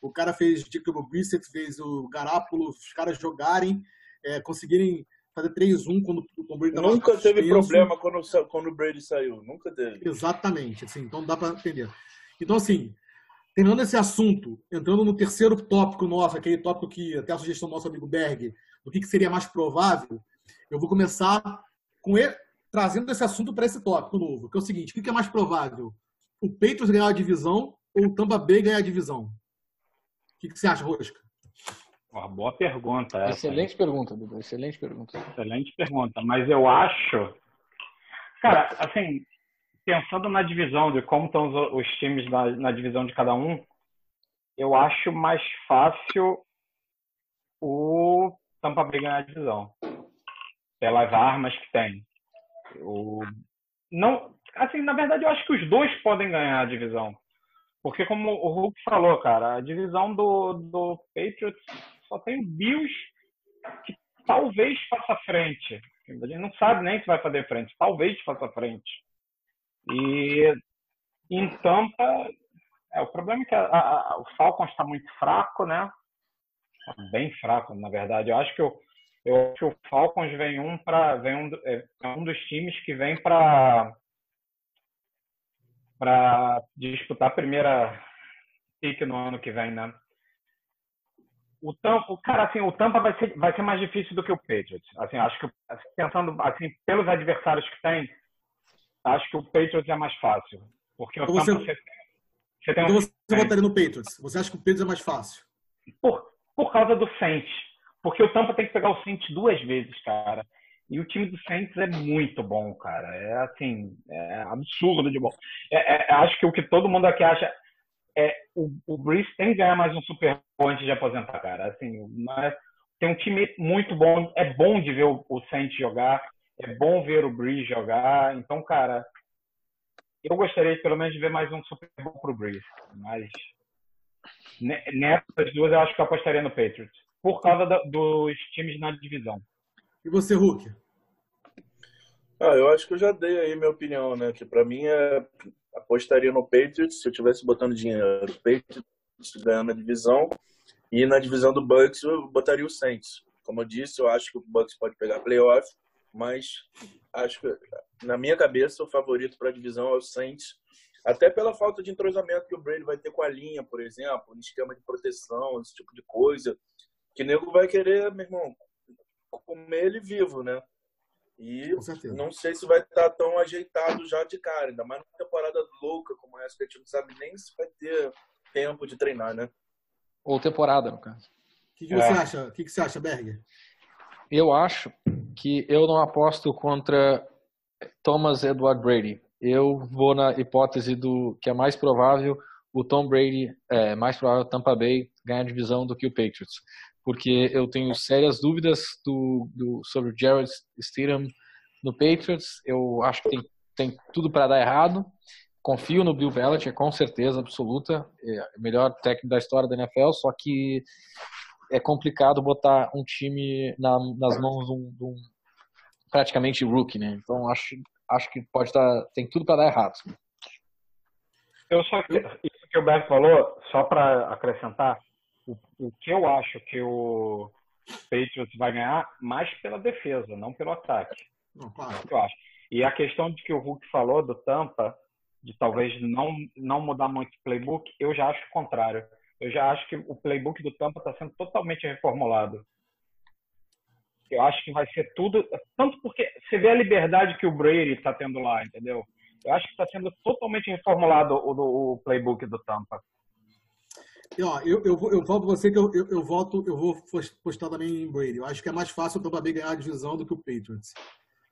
O cara fez Jacob Brissett, fez o Garápolo, os caras jogarem, é, conseguirem fazer 3-1 quando o Tom Brady Nunca teve problema quando, quando o Brady saiu, nunca teve. Exatamente, assim, então dá para entender. Então, assim, terminando esse assunto, entrando no terceiro tópico nosso, aquele tópico que até a sugestão do nosso amigo Berg, do que, que seria mais provável, eu vou começar com ele, trazendo esse assunto para esse tópico novo, que é o seguinte: o que é mais provável? O Peitos ganhar a divisão ou o Tampa Bay ganhar a divisão? O que, você acha, Rosca? Uma boa pergunta. Essa. Excelente pergunta, Dudu. Excelente pergunta. Excelente pergunta. Mas eu acho. Cara, assim, pensando na divisão, de como estão os, os times na, na divisão de cada um, eu acho mais fácil o Tampa Bay ganhar a divisão. Pelas armas que tem. O, não, assim, na verdade, eu acho que os dois podem ganhar a divisão. Porque, como o Hulk falou, cara, a divisão do, do Patriots só tem o Bills que talvez faça frente. A gente não sabe nem se vai fazer frente. Talvez faça frente. E em Tampa, é, o problema é que a, a, o Falcons está muito fraco, né? Tá bem fraco, na verdade. Eu acho que o, eu acho que o Falcons vem um para vem um, é, é um dos times que vem para para disputar a primeira pick no ano que vem, né? O Tampa, cara, assim, o Tampa vai ser, vai ser mais difícil do que o Patriots. Assim, acho que assim, pensando assim pelos adversários que tem, acho que o Patriots é mais fácil, porque o então Tampa você, você, tem então um... você votaria no Patriots? Você acha que o Patriots é mais fácil? Por por causa do Saints. Porque o Tampa tem que pegar o Saints duas vezes, cara. E o time do Saints é muito bom, cara. É assim, é absurdo de bom. É, é, acho que o que todo mundo aqui acha é o, o Breeze tem que ganhar mais um Super Bowl antes de aposentar, cara. Assim, mas tem um time muito bom. É bom de ver o, o Saints jogar. É bom ver o Breeze jogar. Então, cara, eu gostaria pelo menos de ver mais um Super Bowl pro Breeze. Mas Nessas duas eu acho que eu apostaria no Patriots. Por causa da, dos times na divisão. E você, Hulk? Ah, eu acho que eu já dei aí minha opinião, né? Que para mim é apostaria no Patriots se eu tivesse botando dinheiro. Patriots ganhando a divisão e na divisão do Bucks eu botaria o Saints. Como eu disse, eu acho que o Bucks pode pegar playoff, mas acho que na minha cabeça o favorito para a divisão é o Saints até pela falta de entrosamento que o Brady vai ter com a linha, por exemplo, no esquema de proteção, esse tipo de coisa. Que nego vai querer, meu irmão, comer ele vivo, né? E não sei se vai estar tão ajeitado já de cara, ainda mais numa temporada louca como essa, que a gente não sabe nem se vai ter tempo de treinar, né? Ou temporada, no caso. O que, que, você é. acha? O que, que você acha, Berger? Eu acho que eu não aposto contra Thomas Edward Brady eu vou na hipótese do que é mais provável o Tom Brady, é mais provável Tampa Bay ganhar a divisão do que o Patriots, porque eu tenho sérias dúvidas do, do sobre o Jared Stidham no Patriots. Eu acho que tem, tem tudo para dar errado. Confio no Bill Belichick, com certeza absoluta, é o melhor técnico da história da NFL, só que é complicado botar um time na, nas mãos de um, de um praticamente rookie, né? Então acho acho que pode estar, tem tudo para dar errado. Eu só isso que o Beto falou, só para acrescentar, o, o, que eu acho que o Patriots vai ganhar mais pela defesa, não pelo ataque. Não, claro. eu acho. E a questão de que o Hulk falou do Tampa, de talvez não não mudar muito o playbook, eu já acho o contrário. Eu já acho que o playbook do Tampa está sendo totalmente reformulado. Eu acho que vai ser tudo. Tanto porque você vê a liberdade que o Brady está tendo lá, entendeu? Eu acho que está sendo totalmente reformulado o, o playbook do Tampa. Ó, eu, eu, eu volto você que eu, eu, eu volto, eu vou postar também em Brady. Eu acho que é mais fácil o Tampa Bay ganhar a divisão do que o Patriots.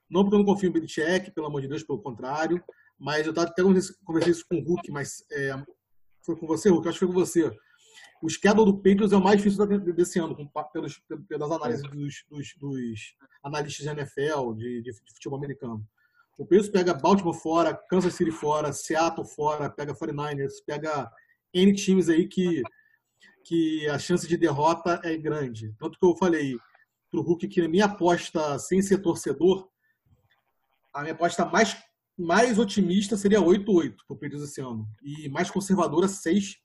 Não porque eu não confio em Belichick, pelo amor de Deus, pelo contrário. Mas eu até conversei isso com o Hulk, mas é, foi com você, Hulk, eu acho que foi com você o schedule do Patriots é o mais difícil desse ano, com, pelos, pelas análises dos, dos, dos analistas de NFL, de, de, de, futebol americano. O Patriots pega Baltimore fora, Kansas City fora, Seattle fora, pega 49ers, pega N times aí que, que a chance de derrota é grande. Tanto que eu falei pro Hulk que a minha aposta, sem ser torcedor, a minha aposta mais, mais otimista seria 8-8 pro Patriots esse ano. E mais conservadora, 6-10.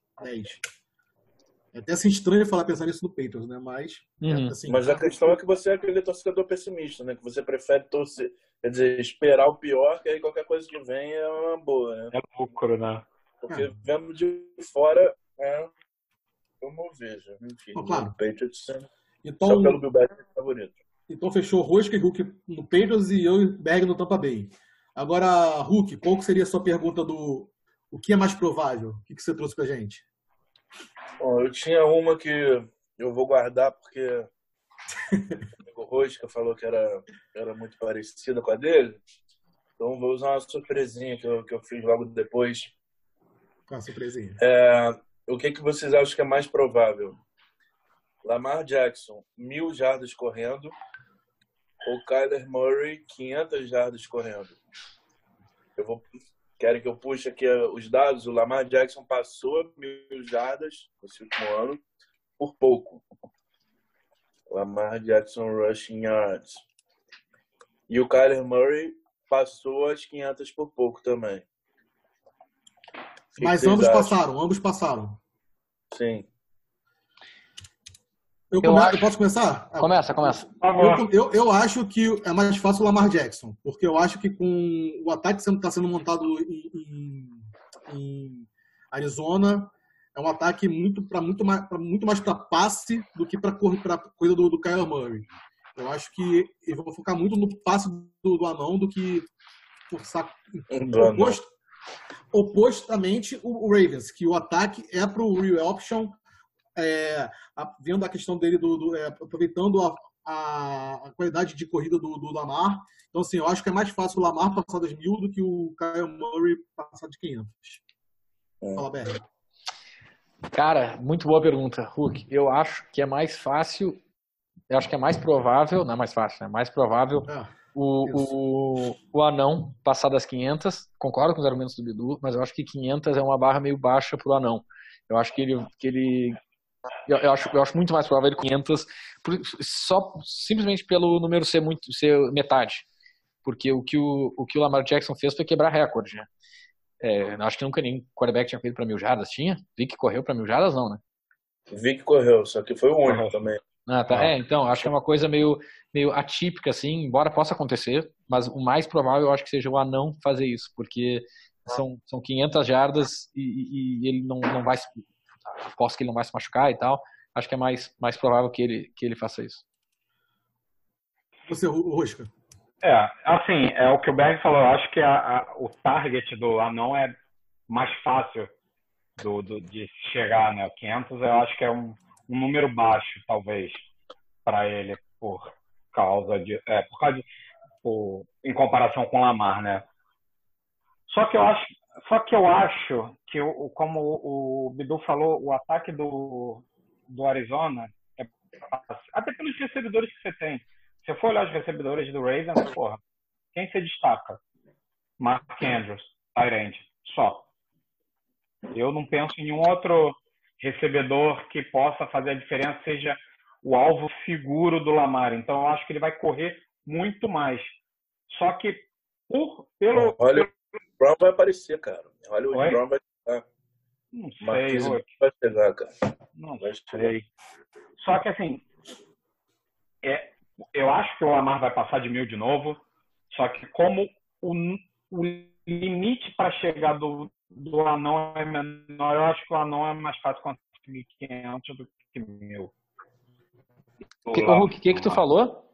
É até assim estranho falar pensar nisso no Patriots, né? Mas, uhum. assim, Mas a questão é que você é aquele torcedor pessimista, né? Que você prefere torcer, quer dizer, esperar o pior, que aí qualquer coisa que vem é uma boa, né? É lucro, né? Porque é. vendo de fora, é como eu vejo. Enfim, oh, claro. o Patriots então, só pelo Bill Belichick favorito. Então fechou Rosca e Hulk no Patriots e eu e Berg no Tampa Bay. Agora, Hulk, qual seria a sua pergunta do o que é mais provável? O que você trouxe pra gente? Bom, eu tinha uma que eu vou guardar porque o Rosca falou que era, era muito parecida com a dele. Então vou usar uma surpresinha que eu, que eu fiz logo depois. Qual a surpresinha? É, o que, que vocês acham que é mais provável? Lamar Jackson, mil jardas correndo ou Kyler Murray, 500 jardas correndo? Eu vou Querem que eu puxe aqui eh, os dados? O Lamar Jackson passou mil jardas nesse último ano por pouco. Lamar Jackson rushing yards. E o Kyler Murray passou as 500 por pouco também. Mas ambos acham? passaram, ambos passaram. Sim. Eu, come... acho... eu, posso começar? Começa, começa. Eu, eu, eu, acho que é mais fácil o Lamar Jackson, porque eu acho que com o ataque que está sendo montado em, em, em, Arizona, é um ataque muito para muito mais para muito mais para passe do que para para coisa do, do Kyle Murray. Eu acho que eles vão focar muito no passe do, do anão do que forçar. Oposto, opostamente o Ravens, que o ataque é para o real option é, a, vendo a questão dele, do, do é, aproveitando a, a, a, qualidade de corrida do, do, Lamar. Então, assim, eu acho que é mais fácil o Lamar passar das mil do que o Kyle Murray passar de 500. É. Fala. Cara, muito boa pergunta, Hulk. Eu acho que é mais fácil, eu acho que é mais provável, não é mais fácil, é mais provável é, o, o, o anão passar das 500. Concordo com os argumentos do Bidu, mas eu acho que 500 é uma barra meio baixa para o anão. Eu acho que ele, que ele eu, eu, acho, eu acho muito mais provável ele 500 só simplesmente pelo número ser muito ser metade, porque o que o, o que o Lamar Jackson fez foi quebrar recorde, né? É, acho que nunca nenhum quarterback tinha feito para mil jardas, tinha? Vi que correu para mil jardas não, né? Vi que correu, só que foi o único também. Ah, tá. Ah. É, então, acho que é uma coisa meio, meio atípica, assim, embora possa acontecer, mas o mais provável eu acho que seja o anão fazer isso, porque são, são 500 jardas e, e, ele não, não vai aposto que ele não vai se machucar e tal. Acho que é mais, mais provável que ele, que ele faça isso. Você, Rosca. É, assim, é o que o Berg falou. Eu acho que a, a, o target do anão é mais fácil do, do, de chegar, né? 500 eu acho que é um, um número baixo, talvez, para ele, por causa de. É, por causa de, por, em comparação com o Lamar, né? Só que eu acho, só que eu acho que, o, como o Bidu falou, o ataque do, do Arizona, é, até pelos recebedores que você tem. Se eu for olhar os recebedores do Ravens, porra, quem se destaca? Mark Andrews, Tyrande, só. Eu não penso em nenhum outro recebedor que possa fazer a diferença, seja o alvo seguro do Lamar. Então, eu acho que ele vai correr muito mais. Só que, por, pelo, Olha, Brown vai aparecer, cara. Olha, o Brown vai chegar. Não sei, vai chegar, cara. Não vai sei. Só que, assim, é, eu acho que o Lamar vai passar de mil de novo. Só que como o, o limite para chegar do, do anão é menor, eu acho que o anão é mais fácil conseguir 500 do que mil. O que, o que, que tu falou?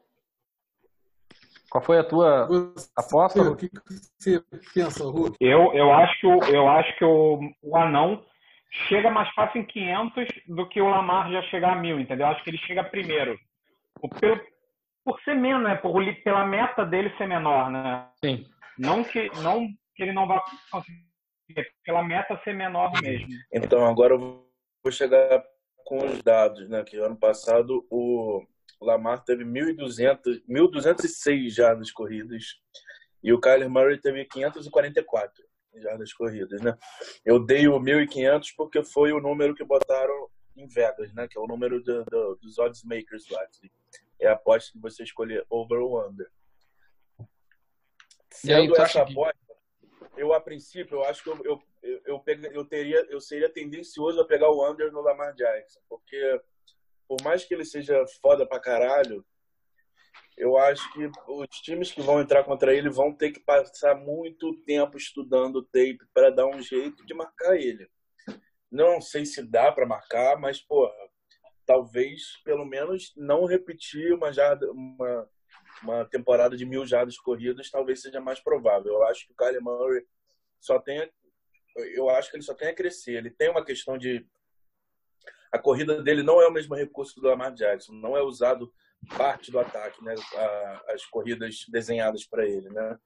Qual foi a tua você, aposta? O que você pensa, Hulk? Eu, eu acho que, eu acho que o, o anão chega mais fácil em 500 do que o Lamar já chegar a mil, entendeu? Eu acho que ele chega primeiro. Pelo, por ser menos, né? Por, pela meta dele ser menor, né? Sim. Não que, não que ele não vá conseguir, pela meta ser menor mesmo. Então, agora eu vou chegar com os dados, né? Que ano passado o Lamar teve 1.200, 1.206 jardas corridas e o Kyler Murray teve 544 jardas corridas, né? Eu dei o 1.500 porque foi o número que botaram em Vegas, né? Que é o número do, do, dos odds makers lá. É a aposta que você escolher over ou under. Sendo aí, essa aposta, que... eu a princípio, eu acho que eu, eu, eu, eu, eu, teria, eu seria tendencioso a pegar o under no Lamar Jackson, porque por mais que ele seja foda pra caralho, eu acho que os times que vão entrar contra ele vão ter que passar muito tempo estudando o tape para dar um jeito de marcar ele. Não sei se dá para marcar, mas porra, talvez pelo menos não repetir uma jarda, uma, uma temporada de mil jardas corridas, talvez seja mais provável. Eu acho que o Kyler Murray só tem, eu acho que ele só tem a crescer. Ele tem uma questão de a corrida dele não é o mesmo recurso do Lamar Jackson, não é usado parte do ataque, né? as corridas desenhadas para ele, né?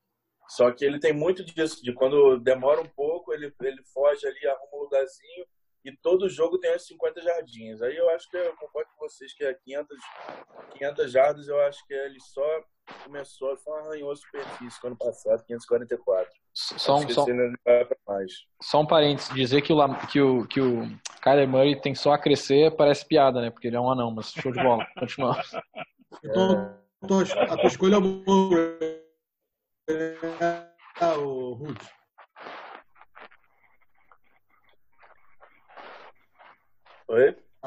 Só que ele tem muito disso, de quando demora um pouco, ele, ele foge ali, arruma um lugarzinho e todo jogo tem as 50 jardinhas. Aí eu acho que eu concordo com vocês que é 500, 500 jardas, eu acho que ele só começou, um arranhou a superfície ano passado, 544. Só um, só, só um parênteses, dizer que o, que, o, que o Kyler Murray tem só a crescer parece piada, né? Porque ele é um anão, mas show de bola. Continuamos. Então, então, a tua escolha é Murray.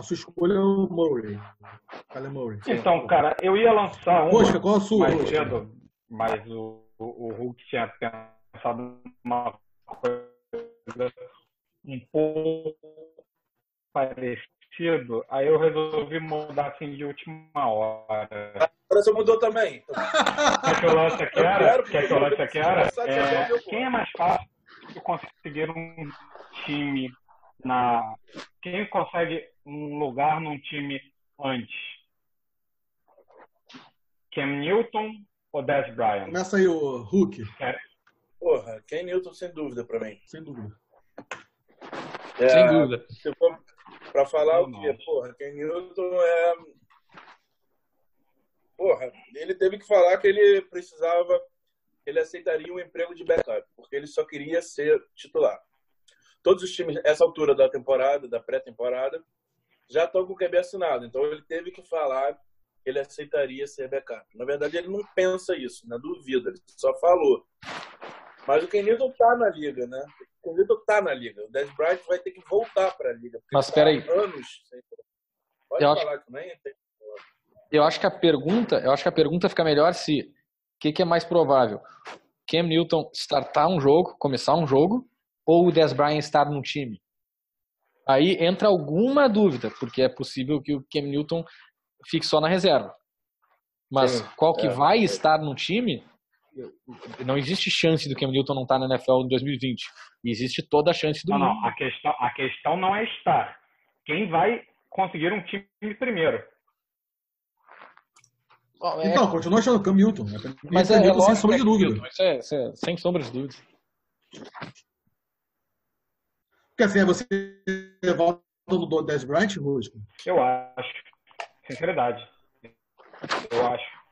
A sua escolha é o Murray. Kyler Murray. Então, cara, eu ia lançar um. Poxa, qual a sua? Mais cedo, mas o, o, o Hulk tinha pensado uma coisa um pouco parecido, aí eu resolvi mudar assim de última hora. Agora você mudou também. Quer que eu lance aqui era? Quer que eu lance aqui era? É, quem é mais fácil de conseguir um time na. Quem consegue time antes? Cam Newton ou Dez Bryant? Começa aí o Hulk. É. Porra, Ken Newton sem dúvida pra mim. Sem dúvida. É, sem dúvida. Se for pra falar o quê? Porra, Ken Newton é. Porra, ele teve que falar que ele precisava. Ele aceitaria um emprego de backup, porque ele só queria ser titular. todos os times, essa altura da temporada, da pré-temporada, já estão com o QB assinado. Então ele teve que falar que ele aceitaria ser backup. Na verdade, ele não pensa isso, na dúvida, ele só falou. Mas o Ken Newton tá na liga, né? O Ken Newton tá na liga. O Des Bryant vai ter que voltar para a liga. Mas espera aí. Anos sem... Pode eu falar acho... também. Eu acho que a pergunta, eu acho que a pergunta fica melhor se o que, que é mais provável? Cam Newton startar um jogo, começar um jogo, ou o Des Bryant estar num time? Aí entra alguma dúvida, porque é possível que o Cam Newton fique só na reserva. Mas Sim, qual que é. vai estar no time, não existe chance do Cam Newton não estar na NFL em 2020. Existe toda a chance do Não, mundo. não. A questão, a questão não é estar. Quem vai conseguir um time primeiro? É, Então, continua achando o Cam Newton. né? mas é, é Newton, sem sombra de é dúvida. Newton, Isso é, isso é sem sombra de dúvida. Porque assim, você volta no Des Bryant, Rusco? Eu acho. Sinceridade. Eu acho.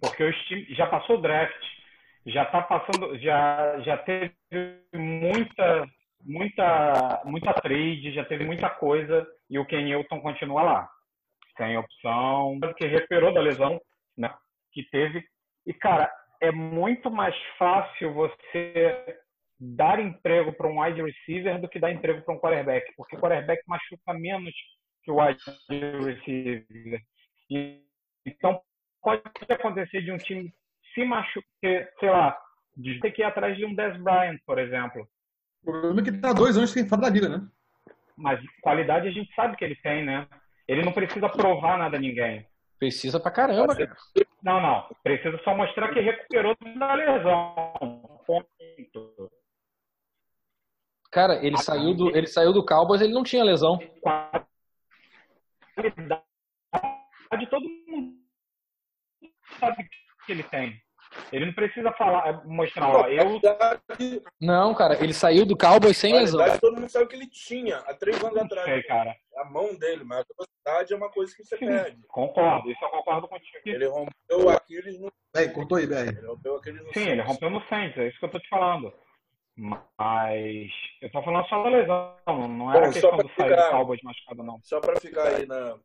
Porque os times já passou o draft, já tá passando, já já teve muita muita muita trade, já teve muita coisa e o Ken Newton continua lá. Sem opção, que recuperou da lesão, né, que teve. E cara, é muito mais fácil você dar emprego para um wide receiver do que dar emprego para um quarterback, porque o quarterback machuca menos que o wide receiver. E, então, pode acontecer de um time se machucar, sei lá, de ter que ir atrás de um Des Bryant, por exemplo. O problema é que tá dois anos sem fora da liga, né? Mas qualidade a gente sabe que ele tem, né? Ele não precisa provar nada a ninguém. Precisa pra caramba, cara. Não, não. Precisa só mostrar que recuperou da lesão. Ponto. Cara, ele saiu do, ele saiu do Cowboys, ele não tinha lesão. Qualidade todo mundo sabe que ele tem. Ele não precisa falar, mostrar, ó, eu Não, cara, ele saiu do Cowboys sem lesão. todo mundo sabe que ele tinha há três anos atrás. sei, cara. A mão dele, mas a velocidade é uma coisa que você Sim. perde. Concordo, isso eu concordo contigo. Ele rompeu aqueles no. Aí, contou aí, BR. Ele rompeu aqueles no. Sim, ele rompeu no Saints, é isso que eu tô te falando. Mas eu tô falando só da lesão, não era Bom, questão do sair ficar- do Cowboys machucado, não. Só para ficar aí na.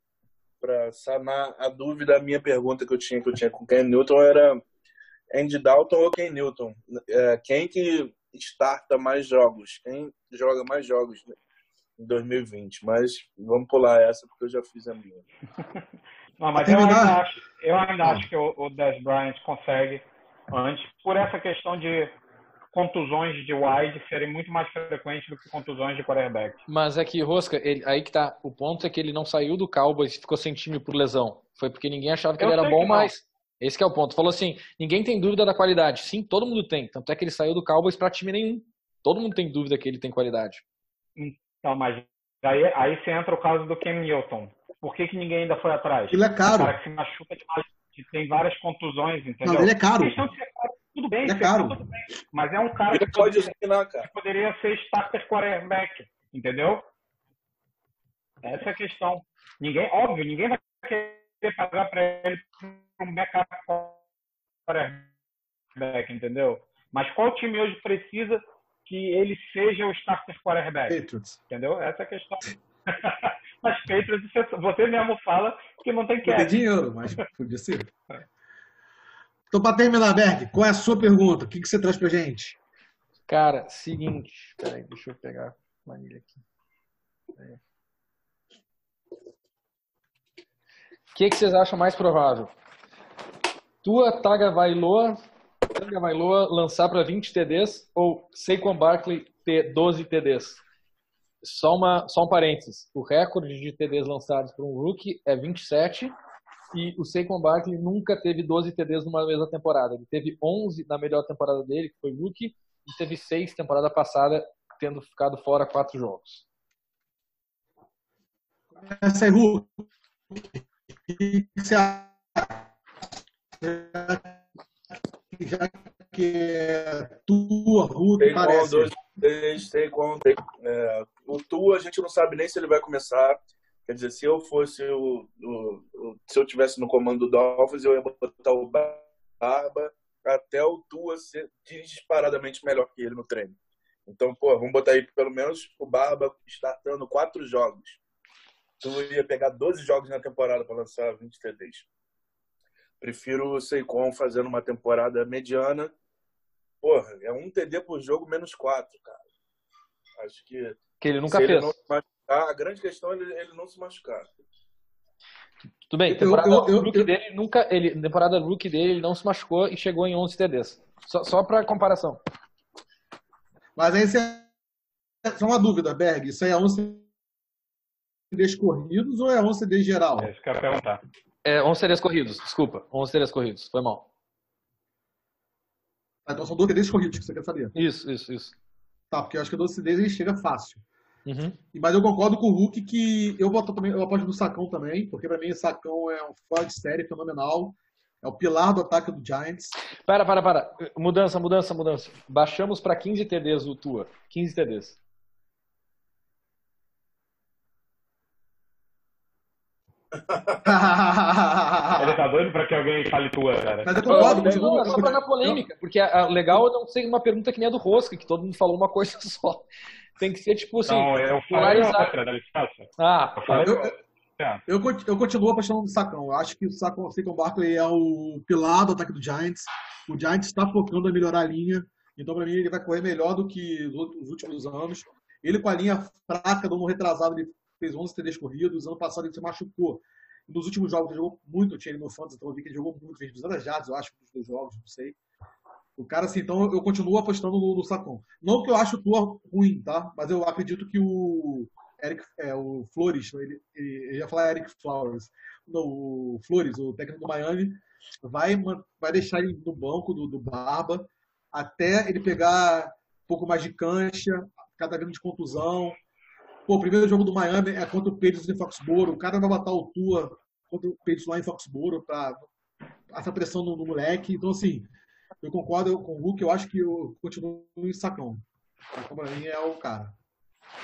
Para sanar a dúvida, a minha pergunta que eu tinha, que eu tinha com o Ken Newton era Andy Dalton ou Ken Newton? É, quem que starta mais jogos? Quem joga mais jogos né, em 2020? Mas vamos pular essa porque eu já fiz a minha. Não, mas eu ainda acho, eu ainda acho que o, o Des Bryant consegue antes, por essa questão de contusões de wide serem muito mais frequentes do que contusões de quarterback. Mas é que, Rosca, ele- aí que tá. O ponto é que ele não saiu do Cowboys e ficou sem time por lesão. Foi porque ninguém achava que Eu ele era bom mais. Esse que é o ponto. Falou assim, ninguém tem dúvida da qualidade. Sim, todo mundo tem. Tanto é que ele saiu do Cowboys pra time nenhum. Todo mundo tem dúvida que ele tem qualidade. Então, mas aí, aí você entra o caso do Cam Newton. Por que, que ninguém ainda foi atrás? Ele é caro. cara que se machuca demais, que tem várias contusões, entendeu? Não, ele é caro. Questão de ser caro, tudo bem, é caro. tudo bem. Mas é um cara que pode poderia, assinar, cara. que poderia ser starter quarterback, entendeu? Essa é a questão. Ninguém, óbvio, ninguém vai querer pagar para ele um backup quarterback, entendeu? Mas qual time hoje precisa que ele seja o starter quarterback? Patriots. Entendeu? Essa é a questão. Mas Patriots, você- mesmo fala que não tem Podia cap. dinheiro, mas podia ser. Então, para terminar, Berg, qual é a sua pergunta? O que, que você traz pra gente? Cara, seguinte. Peraí, deixa eu pegar a planilha aqui. O que, que vocês acham mais provável? Tua Tagovailoa, Tagovailoa lançar para 20 TDs ou Saquon Barkley ter 12 TDs? Só, uma, só um parênteses. O recorde de TDs lançados por um rookie é 27 e o Saquon Barkley nunca teve 12 TDs numa mesma temporada. Ele teve 11 na melhor temporada dele, que foi rookie, e teve 6 temporada passada, tendo ficado fora 4 jogos. Essa. O você acha? Já que é tua, Ru, Tem com parece. dois, três, tem com tem, é, o Tua a gente não sabe nem se ele vai começar. Quer dizer, se eu fosse o, o- se eu tivesse no comando do Dolphins, eu ia botar o Barba até o Tua ser disparadamente melhor que ele no treino. Então, pô, vamos botar aí pelo menos o Barba startando quatro jogos. Tu ia pegar 12 jogos na temporada para lançar 20 TDs. Prefiro o Seikon fazendo uma temporada mediana. Porra, é um TD por jogo menos quatro, cara. Acho que. Que ele nunca fez. Machucar, a grande questão é ele, ele não se machucar. Tudo bem, temporada eu, eu, rookie eu, dele nunca. Ele, temporada rookie dele, ele não se machucou e chegou em 11 TDs. Só, só para comparação. Mas aí você. Só uma dúvida, Berg. Isso aí é 11 CDs corridos ou é 11 CDs geral? É eu ia perguntar. É 11 CDs corridos, desculpa. 11 CDs corridos, foi mal. Ah, então são 12 CDs corridos que você quer saber. Isso, isso, isso. Tá, porque eu acho que 12 CDs ele chega fácil. Uhum. Mas eu concordo com o Hulk que eu voto também, eu aposto no Sacão também, porque para mim o Sacão é um fora de série fenomenal. É o pilar do ataque do Giants. Para, para, para. Mudança, mudança, mudança. Baixamos para 15 TDs o Tua. 15 TDs. Ele tá doido pra que alguém fale tua, cara. Mas eu concordo, não, não, é só pra dar polêmica, porque a, legal é não ser uma pergunta que nem a do Rosca, que todo mundo falou uma coisa só. Tem que ser tipo assim. Não, eu falei outra, dá licença. Ah, eu, eu, eu, eu continuo apaixonado do Sacão. Eu acho que o Sacão, Sacão Barkley é o pilar do ataque do Giants. O Giants está focando em melhorar a linha. Então, para mim, ele vai correr melhor do que os últimos anos. Ele, com a linha fraca do ano retrasado, ele fez 11 TDs corridos. Ano passado, ele se machucou. Nos últimos jogos, ele jogou muito. Eu tinha ele no Fantasy, então eu vi que ele jogou muito. Fez 200 jardas, eu acho, nos dois jogos, não sei. O cara, assim, então eu continuo apostando no, no Sacon. Não que eu acho o Tua ruim, tá? Mas eu acredito que o Eric, é, o Flores, ele, ele, ele ia falar Eric Flowers. Não, o Flores, o técnico do Miami, vai, vai deixar ele no banco do, do Barba até ele pegar um pouco mais de cancha, cada vez de contusão. Pô, o primeiro jogo do Miami é contra o Patriots em Foxboro. O cara vai matar o Tua contra o Patriots lá em Foxboro para essa pressão no, no moleque. Então, assim, eu concordo com o Hulk, eu acho que eu continuo em sacão. Então, pra mim é o cara.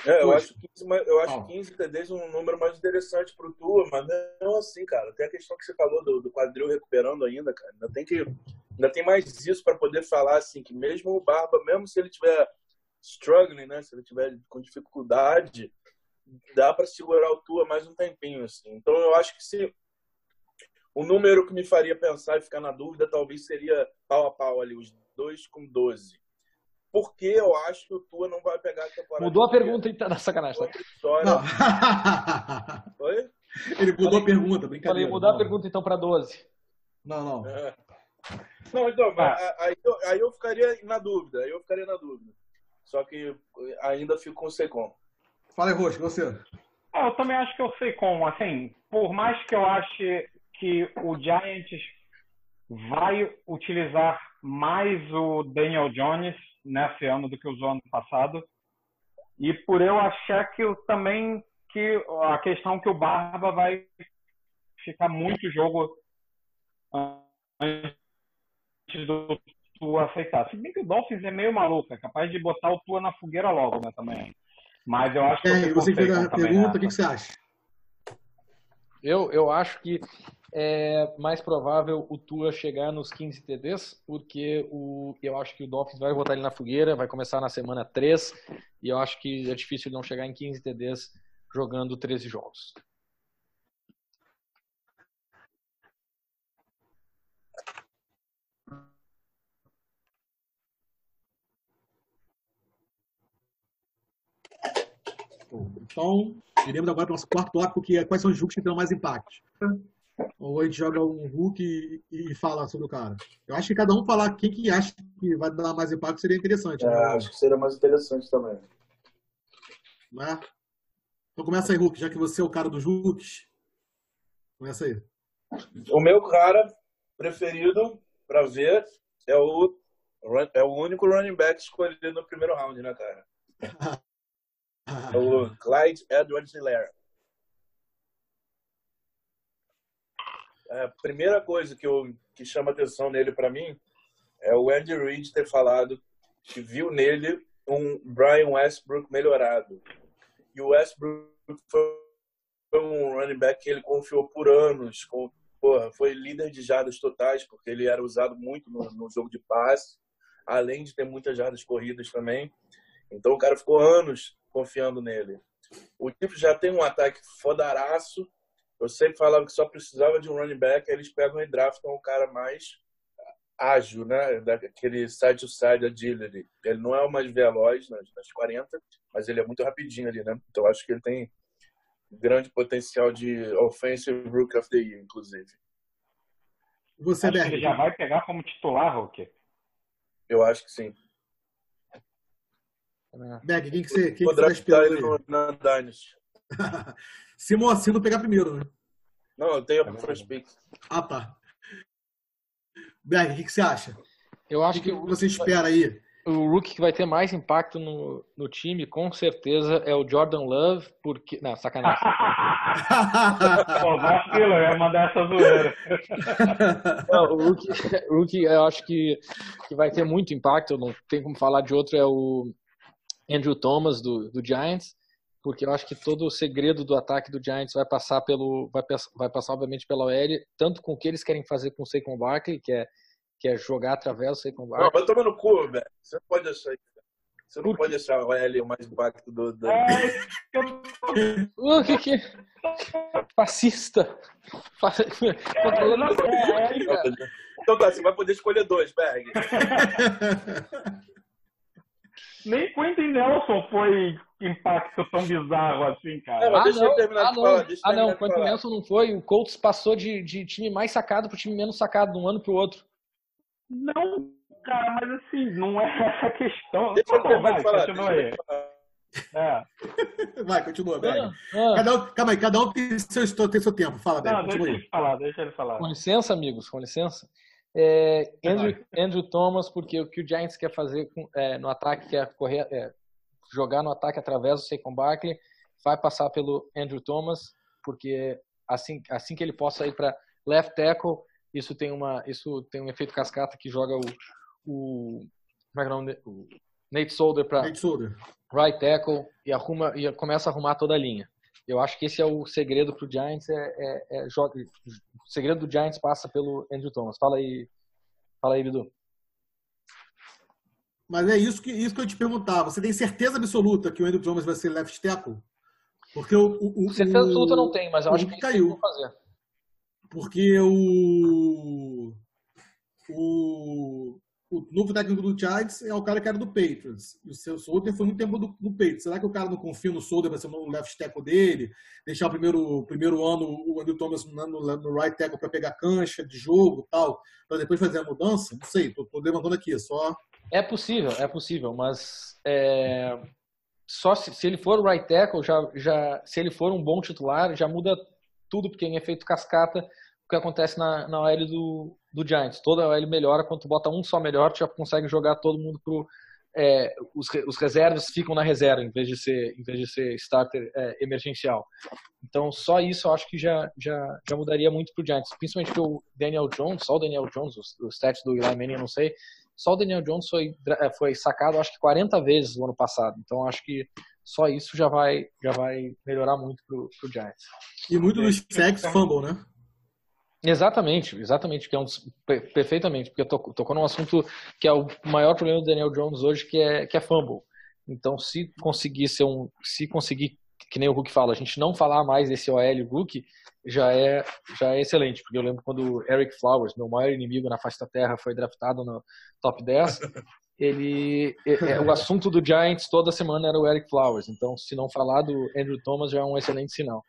É, eu acho, 15, eu acho 15 TDs um número mais interessante pro Tua, mas não assim, cara. Tem a questão que você falou do, do quadril recuperando ainda, cara. Ainda tem que. Ainda tem mais isso para poder falar assim, que mesmo o Barba, mesmo se ele tiver struggling, né? Se ele tiver com dificuldade, dá para segurar o Tua mais um tempinho, assim. Então eu acho que se o número que me faria pensar e ficar na dúvida talvez seria pau a pau ali, os dois com 12. Porque eu acho que o Tua não vai pegar a temporada. Mudou a pergunta, então, na sacanagem. Tá? Não. Oi? Ele mudou falei, a pergunta, brincadeira. Falei, mudar a pergunta então para 12. Não, não. É. Não, então, ah. aí, eu, aí eu ficaria na dúvida, aí eu ficaria na dúvida. Só que ainda fico com o Secom. Fala aí, Roxo, você. É, eu também acho que eu sei como. Assim, por mais que eu ache que o Giants vai utilizar mais o Daniel Jones nesse ano do que usou ano passado. E por eu achar que eu também que a questão que o Barba vai ficar muito jogo antes do Tua aceitar. Se bem que o Dolphins é meio maluco, é capaz de botar o Tua na fogueira logo, né, também. Mas eu acho que. É, você fez a pergunta, o que, que você acha? Eu, eu acho que é mais provável o Tua chegar nos 15 TDs, porque o, eu acho que o Dolphins vai botar ele na fogueira, vai começar na semana 3, e eu acho que é difícil ele não chegar em 15 TDs jogando 13 jogos. Então, iremos agora para o nosso quarto tópico, que é quais são os jogos que terão mais impacto. Ou a gente joga um Hulk e, e, fala sobre o cara. Eu acho que cada um falar quem que acha que vai dar mais impacto seria interessante. É, né? acho que seria mais interessante também. Né? Então começa aí, Hulk, já que você é o cara dos Hulks. Começa aí. O meu cara preferido para ver é o, é o único running back escolhido no primeiro round, né, cara? é o Clyde Edwards-Helaire. a primeira coisa que, eu, que chama atenção nele para mim é o Andy Reid ter falado que viu nele um Brian Westbrook melhorado. E o Westbrook foi um running back que ele confiou por anos. Com, porra, foi líder de jardas totais, porque ele era usado muito no, no jogo de passe, além de ter muitas jardas corridas também. Então o cara ficou anos confiando nele. O Chiefs já tem um ataque fodaraço. Eu sempre falava que só precisava de um running back, eles pegam e draftam o cara mais ágil, né? Daquele side-to-side agility. Ele não é o mais veloz nas, nas 40, mas ele é muito rapidinho ali, né? Então acho que ele tem grande potencial de offensive rookie of the year, inclusive. Você, acho Berg, ele já vai pegar como titular, Hulk? Eu acho que sim. Berg, quem que você, quem que você tá esperando ele no, na Dynasty. Se Moacino pegar primeiro, né? Não, eu tenho a first pick. Ah, tá. Berg, o que, que, você acha? Eu acho que, que, que você espera aí? O rookie que vai ter mais impacto no, no time, com certeza, é o Jordan Love, porque. Não, sacanagem. Pô, vacilo, eu ia mandar essa zoeira. Não, o rookie, o rookie, eu acho que, que vai ter muito impacto, não tem como falar de outro, é o Andrew Thomas, do, do Giants porque eu acho que todo o segredo do ataque do Giants vai passar pelo vai, vai passar obviamente pela OL, tanto com o que eles querem fazer com o Saquon Barkley, que é que é jogar através do Saquon Barkley. Não, vai tomar no cu, velho. Você não pode achar você não pode achar o L o mais impacto do. do... É, o que que. Fascista. Então tá, você vai poder escolher dois, Berg. Nem Quentin Nelson foi impacto tão bizarro assim, cara. ah, deixa não, terminar ah, de falar. Deixa ah, não, Quentin Nelson não foi. O Colts passou de, de time mais sacado para time menos sacado de um ano para o outro. Não, cara, mas assim, não é essa a questão. Deixa eu terminar de falar. Continua aí. É. Vai, continua, Berg. Ah, ah. Cada um, calma aí, cada um tem seu, tem seu tempo. Fala. Não, deixa ele falar, deixa ele falar. Com licença, amigos, com licença. É, Andrew, Andrew, Thomas, porque o que o Giants quer fazer com, é, no ataque, quer correr, é, jogar no ataque através do Saquon Barkley, vai passar pelo Andrew Thomas, porque assim, assim que ele possa ir para left tackle, isso tem uma, isso tem um efeito cascata que joga o, o, como é que é o, nome, o Nate Solder para right tackle e arruma e começa a arrumar toda a linha. Eu acho que esse é o segredo para o Giants. É, é, é, o segredo do Giants passa pelo Andrew Thomas. Fala aí, fala aí, Bidu. Mas é isso que, isso que eu te perguntava. Você tem certeza absoluta que o Andrew Thomas vai ser left tackle? Porque o, o, o certeza absoluta não tem, mas eu acho que caiu. fazer. Porque o o o novo técnico do Giants é o cara que era do Patriots. E o seu Solder foi muito tempo do, do Patriots. Será que o cara não confia no Solder para ser o left tackle dele? Deixar o primeiro, primeiro ano o Andrew Thomas no, no right tackle para pegar cancha de jogo tal, para depois fazer a mudança? Não sei, tô levantando aqui, só... É possível, é possível, mas é... só se, se, ele for o right tackle, já, já, se ele for um bom titular, já muda tudo, porque em efeito cascata, o que acontece na, na OL do, do Giants. Toda a OL melhora, quando tu bota um só melhor, tu já consegue jogar todo mundo pro. É, os, os, reservas ficam na reserva em vez de ser, em vez de ser starter é, emergencial. Então, só isso eu acho que já, já, já mudaria muito pro Giants. Principalmente porque o Daniel Jones, só o Daniel Jones, os, os stats do Eli Manning eu não sei, só o Daniel Jones foi, é, foi sacado acho que 40 vezes no ano passado. Então, acho que só isso já vai, já vai melhorar muito pro, pro Giants. E muito dos sacks fumble, né? Exatamente, exatamente, que é um perfeitamente, porque tocou, tocou num assunto que é o maior problema do Daniel Jones hoje, que é que é fumble. Então, se conseguir ser um, se conseguir que nem o Hulk fala, a gente não falar mais desse OL Hulk, já é já é excelente, porque eu lembro quando Eric Flowers, meu maior inimigo na face da terra, foi draftado no top 10, ele é, o assunto do Giants toda semana era o Eric Flowers. Então, se não falar do Andrew Thomas já é um excelente sinal.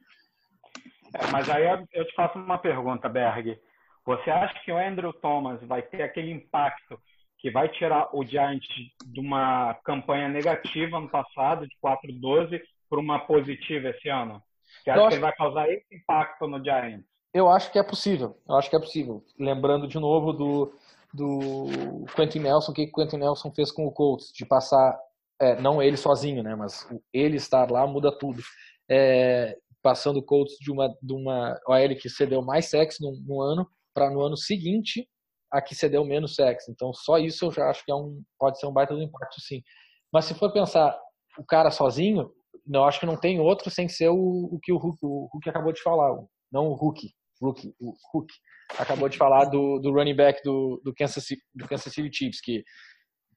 É, mas aí eu te faço uma pergunta, Berg. Você acha que o Andrew Thomas vai ter aquele impacto que vai tirar o Giants de uma campanha negativa no passado, de 4-12, para uma positiva esse ano? Você acha acho... que ele vai causar esse impacto no Giants? Eu acho que é possível. Eu acho que é possível. Lembrando de novo do, do Quentin Nelson, o que o Quentin Nelson fez com o Colts, de passar, é, não ele sozinho, né, mas ele estar lá muda tudo. É, passando o Colts de uma, de uma OL que cedeu mais sexo no, no ano para no ano seguinte a que cedeu menos sexo. Então, só isso eu já acho que é um, pode ser um baita do impacto, sim. Mas se for pensar o cara sozinho, eu acho que não tem outro sem ser o, o que o Hulk, o Hulk acabou de falar. Não o Hulk, Hulk, o Hulk acabou de falar do, do running back do, do, Kansas, do Kansas City Chiefs, que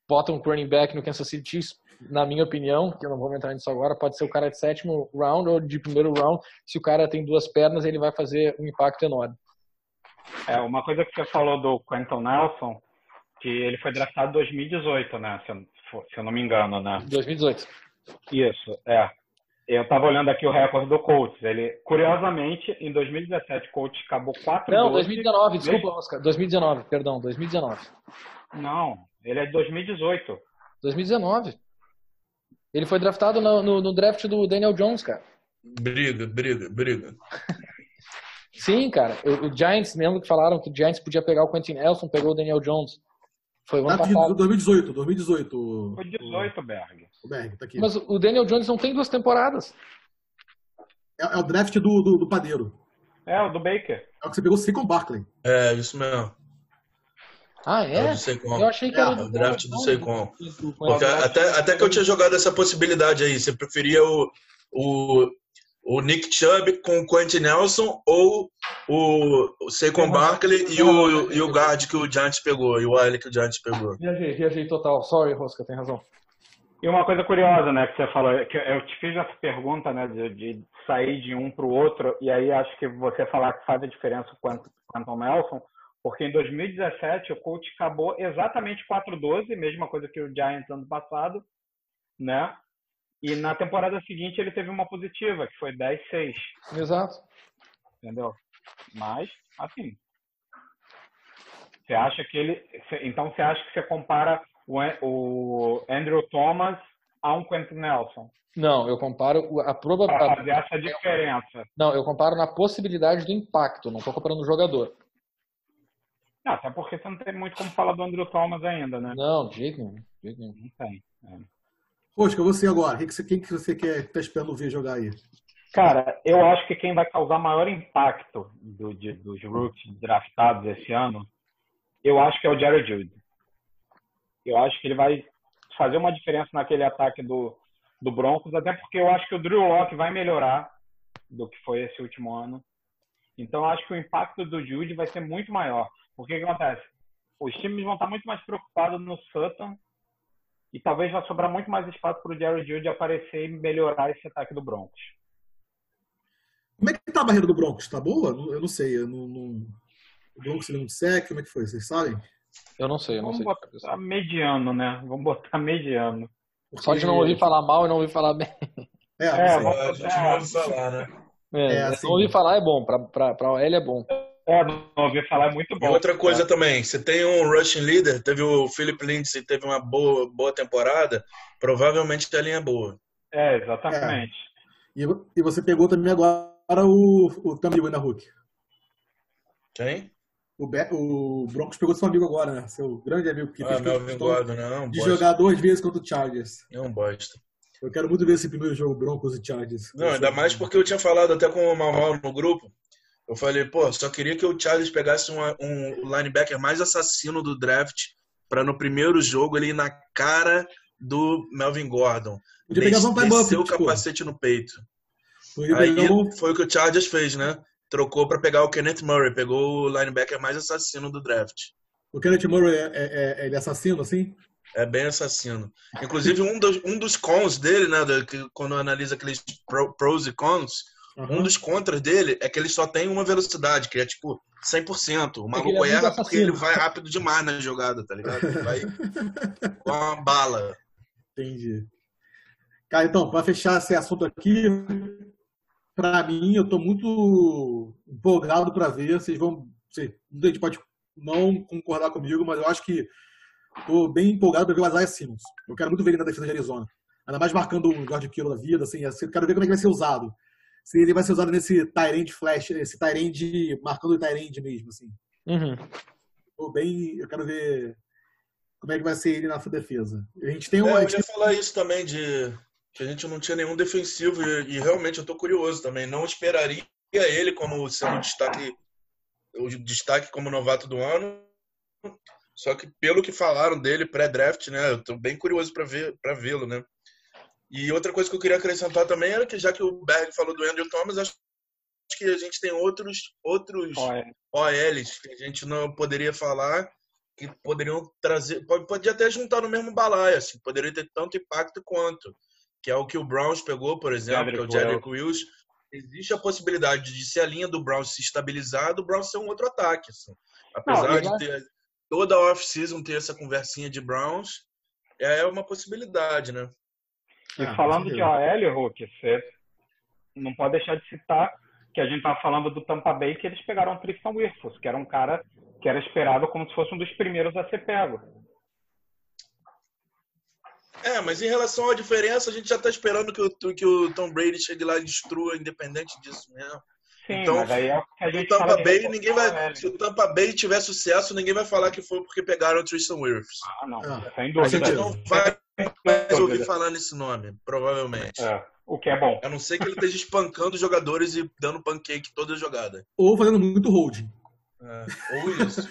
botam um running back no Kansas City Chiefs na minha opinião, que eu não vou entrar nisso agora, pode ser o cara de sétimo round ou de primeiro round. Se o cara tem duas pernas, ele vai fazer um impacto enorme. É, uma coisa que você falou do Quentin Nelson, que ele foi draftado em 2018, né? Se eu, se eu não me engano, né? 2018. Isso, é. Eu estava olhando aqui o recorde do Colts. Ele, curiosamente, em 2017, o Colts acabou 4 Não, 2019, desculpa, Oscar. 2019, perdão, 2019. Não, ele é de 2018. 2019. Ele foi draftado no, no, no draft do Daniel Jones, cara. Briga, briga, briga. Sim, cara. O, o, Giants, mesmo que falaram que o Giants podia pegar o Quentin Nelson, pegou o Daniel Jones. Foi o ano ah, passado. 2018, 2018. Foi 18, Berg. O Berg, tá aqui. Mas o Daniel Jones não tem duas temporadas. É, é o draft do, do, do, padeiro. É, o do Baker. É o que você pegou o Barkley. É, isso mesmo. Ah, é? é eu achei que é, era o draft do Seicon. Porque até, até que eu tinha jogado essa possibilidade aí. Você preferia o, o, o Nick Chubb com o Quentin Nelson ou o, o Barkley e o, e o guard que o Giants pegou, e o Wiley que o Giants pegou. Viajei, viajei total. Sorry, Rosca, tem razão. E uma coisa curiosa, né, que você falou, que eu te fiz essa pergunta, né, de, de sair de um para o outro, e aí acho que você falar que faz a diferença com o Quentin Nelson, porque em 2017 o coach acabou exatamente 4-12, mesma coisa que o Giants ano passado, né? E na temporada seguinte ele teve uma positiva, que foi 10-6. Exato. Entendeu? Mas, assim. Você acha que ele. Então você acha que você compara o Andrew Thomas a um Quentin Nelson? Não, eu comparo a probabilidade. Para fazer essa diferença. Não, eu comparo na possibilidade do impacto, não estou comparando o jogador. Não, até porque você não tem muito como falar do Andrew Thomas ainda, né? Não, de jeito nenhum. De jeito nenhum. Não tem. É. Rosca, você agora. Quem que você, quem que você quer tá esperando ver jogar aí? Cara, eu acho que quem vai causar maior impacto do, de, dos rookies draftados esse ano, eu acho que é o Jared Jude. Eu acho que ele vai fazer uma diferença naquele ataque do, do Broncos, até porque eu acho que o Drew Locke vai melhorar do que foi esse último ano. Então, eu acho que o impacto do Jude vai ser muito maior. O que, que acontece? Os times vão estar muito mais preocupados no Sutton e talvez vai sobrar muito mais espaço para o Jared Jude aparecer e melhorar esse ataque do Broncos. Como é que tá a barreira do Broncos? Tá boa? Eu não sei. Eu não, não... O Broncos não sec, como é que foi? Vocês sabem? Eu não sei, eu não Vamos sei. Vamos botar mediano, né? Vamos botar mediano. Porque... Só de não ouvir falar mal e não ouvir falar bem. É, é vamos, a gente não ouve falar, né? É, é assim, não ouvir falar é bom, pra, pra, pra OL é bom. É, não ouvir falar é muito bom. E outra coisa é. também, você tem um rushing leader, teve o Philip Lindsay, teve uma boa, boa temporada, provavelmente a linha é boa. É, exatamente. É. E, e você pegou também agora o, o Tamil na Hulk. Quem? O, Be o Broncos pegou seu amigo agora, né? Seu grande amigo que ah, fez Melvin Gordon, não, de bosta. jogar duas vezes contra o Chargers. É um bosta. Eu quero muito ver esse primeiro jogo Broncos e Chargers. Não, ainda mais porque eu tinha falado até com o Mamal no grupo. Eu falei, pô, só queria que o Chargers pegasse um, um linebacker mais assassino do draft para no primeiro jogo ele ir na cara do Melvin Gordon. Podia pegar descer o capacete no peito. Aí foi o que o Chargers fez, né? Trocou para pegar o Kenneth Murray, pegou o linebacker mais assassino do draft. O Kenneth Murray é, é, é, ele é assassino, assim? É bem assassino. Inclusive, um dos, um dos cons dele, né? Que, quando analisa aqueles pros e cons, uhum. um dos contras dele é que ele só tem uma velocidade, que é tipo 100%. O é maluco é erra porque ele vai rápido demais na jogada, tá ligado? Ele vai com uma bala. Entendi. Cara, então, para fechar esse assunto aqui, para mim, eu estou muito empolgado para ver. Vocês vão. Sei, muita gente pode não concordar comigo, mas eu acho que estou bem empolgado para ver o Isaiah Simmons. Eu quero muito ver ele na defesa de Arizona. Ainda mais marcando o George Kittle da vida, assim, eu quero ver como é que vai ser usado. Se ele vai ser usado nesse Tyrande Flash, esse Tyrande marcando o Tyrande mesmo, assim. Uhum. bem, eu quero ver como é que vai ser ele na sua defesa. A gente tem um. É, eu ia falar isso também de que a gente não tinha nenhum defensivo e, e realmente eu estou curioso também. Não esperaria ele como sendo destaque, o destaque como novato do ano. Só que pelo que falaram dele pré-draft, né, eu estou bem curioso para ver para vê-lo, né? E outra coisa que eu queria acrescentar também era que já que o Berg falou do Andrew Thomas, acho que a gente tem outros outros OLs que a gente não poderia falar que poderiam trazer, pode, pode até juntar no mesmo balaio, assim, poderia ter tanto impacto quanto, que é o que o Browns pegou, por exemplo, que é o Jedrick Wills. Existe a possibilidade de se a linha do Browns se estabilizar, do Browns ser um outro ataque, assim. Apesar Não, de ter toda a off-season ter essa conversinha de Browns, é uma possibilidade, né? E ah, falando de OL, Hulk, você não pode deixar de citar que a gente estava falando do Tampa Bay, que eles pegaram o Tristan Wirfus, que era um cara que era esperado como se fosse um dos primeiros a ser pego. É, mas em relação à diferença, a gente já está esperando que o, que o Tom Brady chegue lá e destrua, independente disso mesmo. Sim, então, mas aí é o que a gente o Tampa Bay, ninguém vai, se o Tampa Bay tiver sucesso, ninguém vai falar que foi porque pegaram o Tristan Wirfs. Ah, não, ah, sem dúvida. A gente não vai mais ouvir falar nesse nome, provavelmente. É, o que é bom. A não ser que ele esteja espancando jogadores e dando pancake toda jogada. Ou fazendo muito holding. É, ou isso.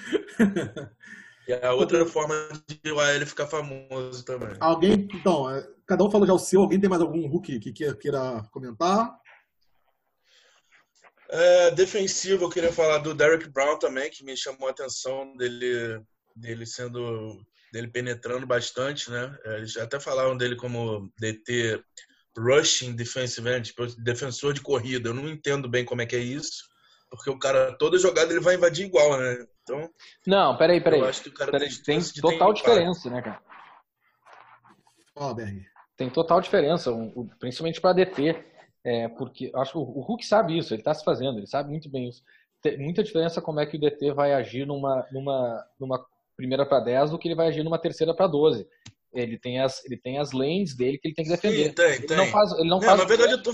e a outra forma de o AL ficar famoso também. Alguém, então, é, cada um falou já o seu. Alguém tem mais algum Hulk que queira comentar? É, defensivo, eu queria falar do Derek Brown também, que me chamou a atenção dele, dele sendo dele penetrando bastante, né? É, eles até falaram dele como DT rushing defensive end, tipo, defensor de corrida. Eu não entendo bem como é que é isso, porque o cara toda jogada ele vai invadir igual, né? Então Não, peraí, peraí. Eu acho que o cara peraí, tem, tem total diferença, né, cara? Ó, oh. Tem total diferença, principalmente para DT. É, porque acho que o Hulk sabe isso, ele está se fazendo, ele sabe muito bem isso. Tem muita diferença como é que o DT vai agir numa, numa, numa primeira para 10 do que ele vai agir numa terceira para 12. Ele tem, as, ele tem as lanes dele que ele tem que defender. Sim, tem, ele tem. não faz, ele não é, faz na verdade, eu tô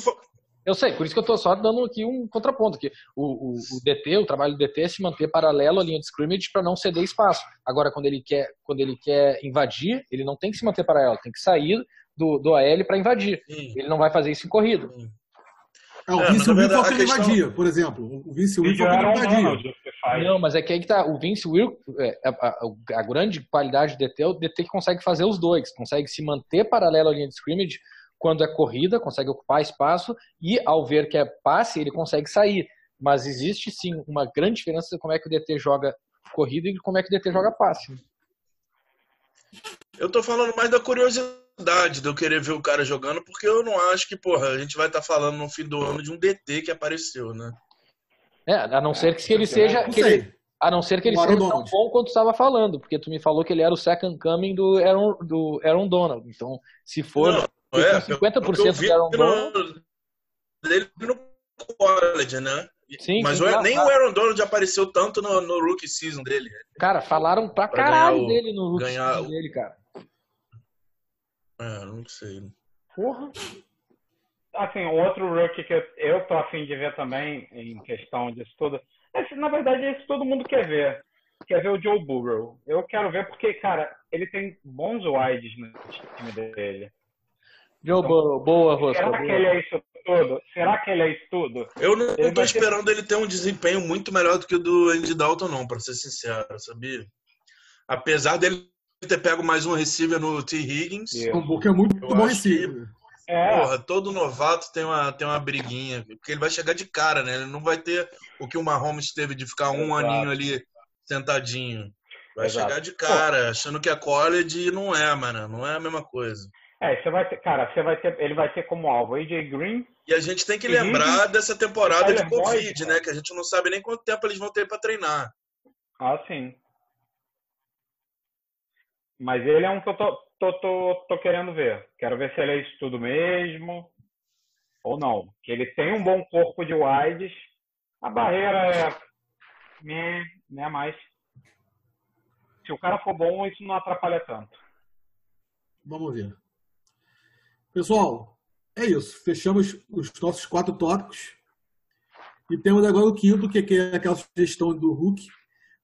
eu sei, por isso que eu estou só dando aqui um contraponto, que o, o, o, DT, o trabalho do DT é se manter paralelo à linha de scrimmage para não ceder espaço. Agora, quando ele quer, quando ele quer invadir, ele não tem que se manter paralelo, tem que sair do, do AL para invadir. Sim. Ele não vai fazer isso em corrida. Sim. É, o Vince Wilk foi questão... invadia, por exemplo. O Vince Wilk foi invadia. Não, mas é que aí que tá. O Vince Wilk, é, a, a, a, grande qualidade do DT é o DT que consegue fazer os dois. Consegue se manter paralelo à linha de scrimmage quando é corrida, consegue ocupar espaço e ao ver que é passe, ele consegue sair. Mas existe sim uma grande diferença de como é que o DT joga corrida e como é que o DT joga passe. Eu tô falando mais da curiosidade de eu querer ver o cara jogando, porque eu não acho que, porra, a gente vai estar tá falando no fim do ano de um DT que apareceu, né? É, a não ser que ele seja. Que ele, a não ser que ele seja tão bom quanto estava falando, porque tu me falou que ele era o second coming do Aaron, do Aaron Donald. Então, se for não, é, 50% do Aaron Donald. Dele no college, né? Sim, Mas sim, o, nem o Aaron Donald apareceu tanto no, no rookie season dele. Cara, falaram pra, pra caralho o, dele no rookie season dele, cara. É, não sei. Porra. Assim, outro rookie que eu, tô afim de ver também, em questão disso tudo. Esse, na verdade, isso todo mundo quer ver. Quer ver o Joe Burrow. Eu quero ver porque, cara, ele tem bons wides no time dele. Joe então, Burrow, boa, Rosca. Será boa. que ele é isso tudo? Será que ele é isso tudo? Eu não, ele tô esperando ter... ele ter um desempenho muito melhor do que o do Andy Dalton, não, pra ser sincero, sabia? Apesar dele ter pego mais um receiver no T. Higgins. Yeah. O Book é muito bom receiver. É. Porra, todo novato tem uma, tem uma briguinha. Porque ele vai chegar de cara, né? Ele não vai ter o que o Mahomes teve de ficar um Exato. aninho ali sentadinho. Vai Exato. chegar de cara, Pô. achando que é college e não é, mano. Não é a mesma coisa. É, você vai ter, cara, você vai ter, ele vai ter como alvo AJ Green. E a gente tem que lembrar dessa temporada de Covid, né? Que a gente não sabe nem quanto tempo eles vão ter para treinar. Ah, sim. Mas ele é um que eu tô, tô, tô, tô querendo ver. Quero ver se ele é isso tudo mesmo ou não. Que ele tem um bom corpo de wides. A barreira é me, né, mais. Se o cara for bom, isso não atrapalha tanto. Vamos ver. Pessoal, é isso. Fechamos os nossos quatro tópicos. E temos agora o quinto, que é aquela sugestão do Hulk,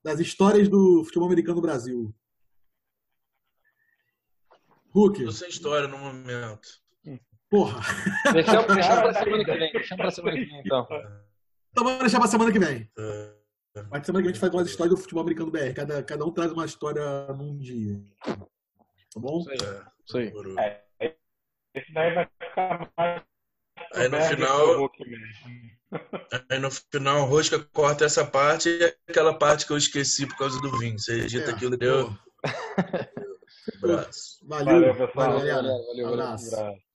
das histórias do futebol americano no Brasil. Hulk. Tô sem história no momento. Porra. Deixa, deixa pra semana que vem. Deixa pra semana que vem, então. Então vamos deixar pra semana que vem. É. Mas semana que vem a gente faz umas histórias do futebol americano BR. Cada, cada um traz uma história num dia. Tá bom? Isso aí. Isso aí. É, esse daí vai ficar mais Aí no final. Aí no final, Rosca corta essa parte e aquela parte que eu esqueci por causa do vinho. Você edita é, aquilo, deu. Abraço. Valeu, valeu pessoal. Valeu, valeu, valeu, valeu, valeu.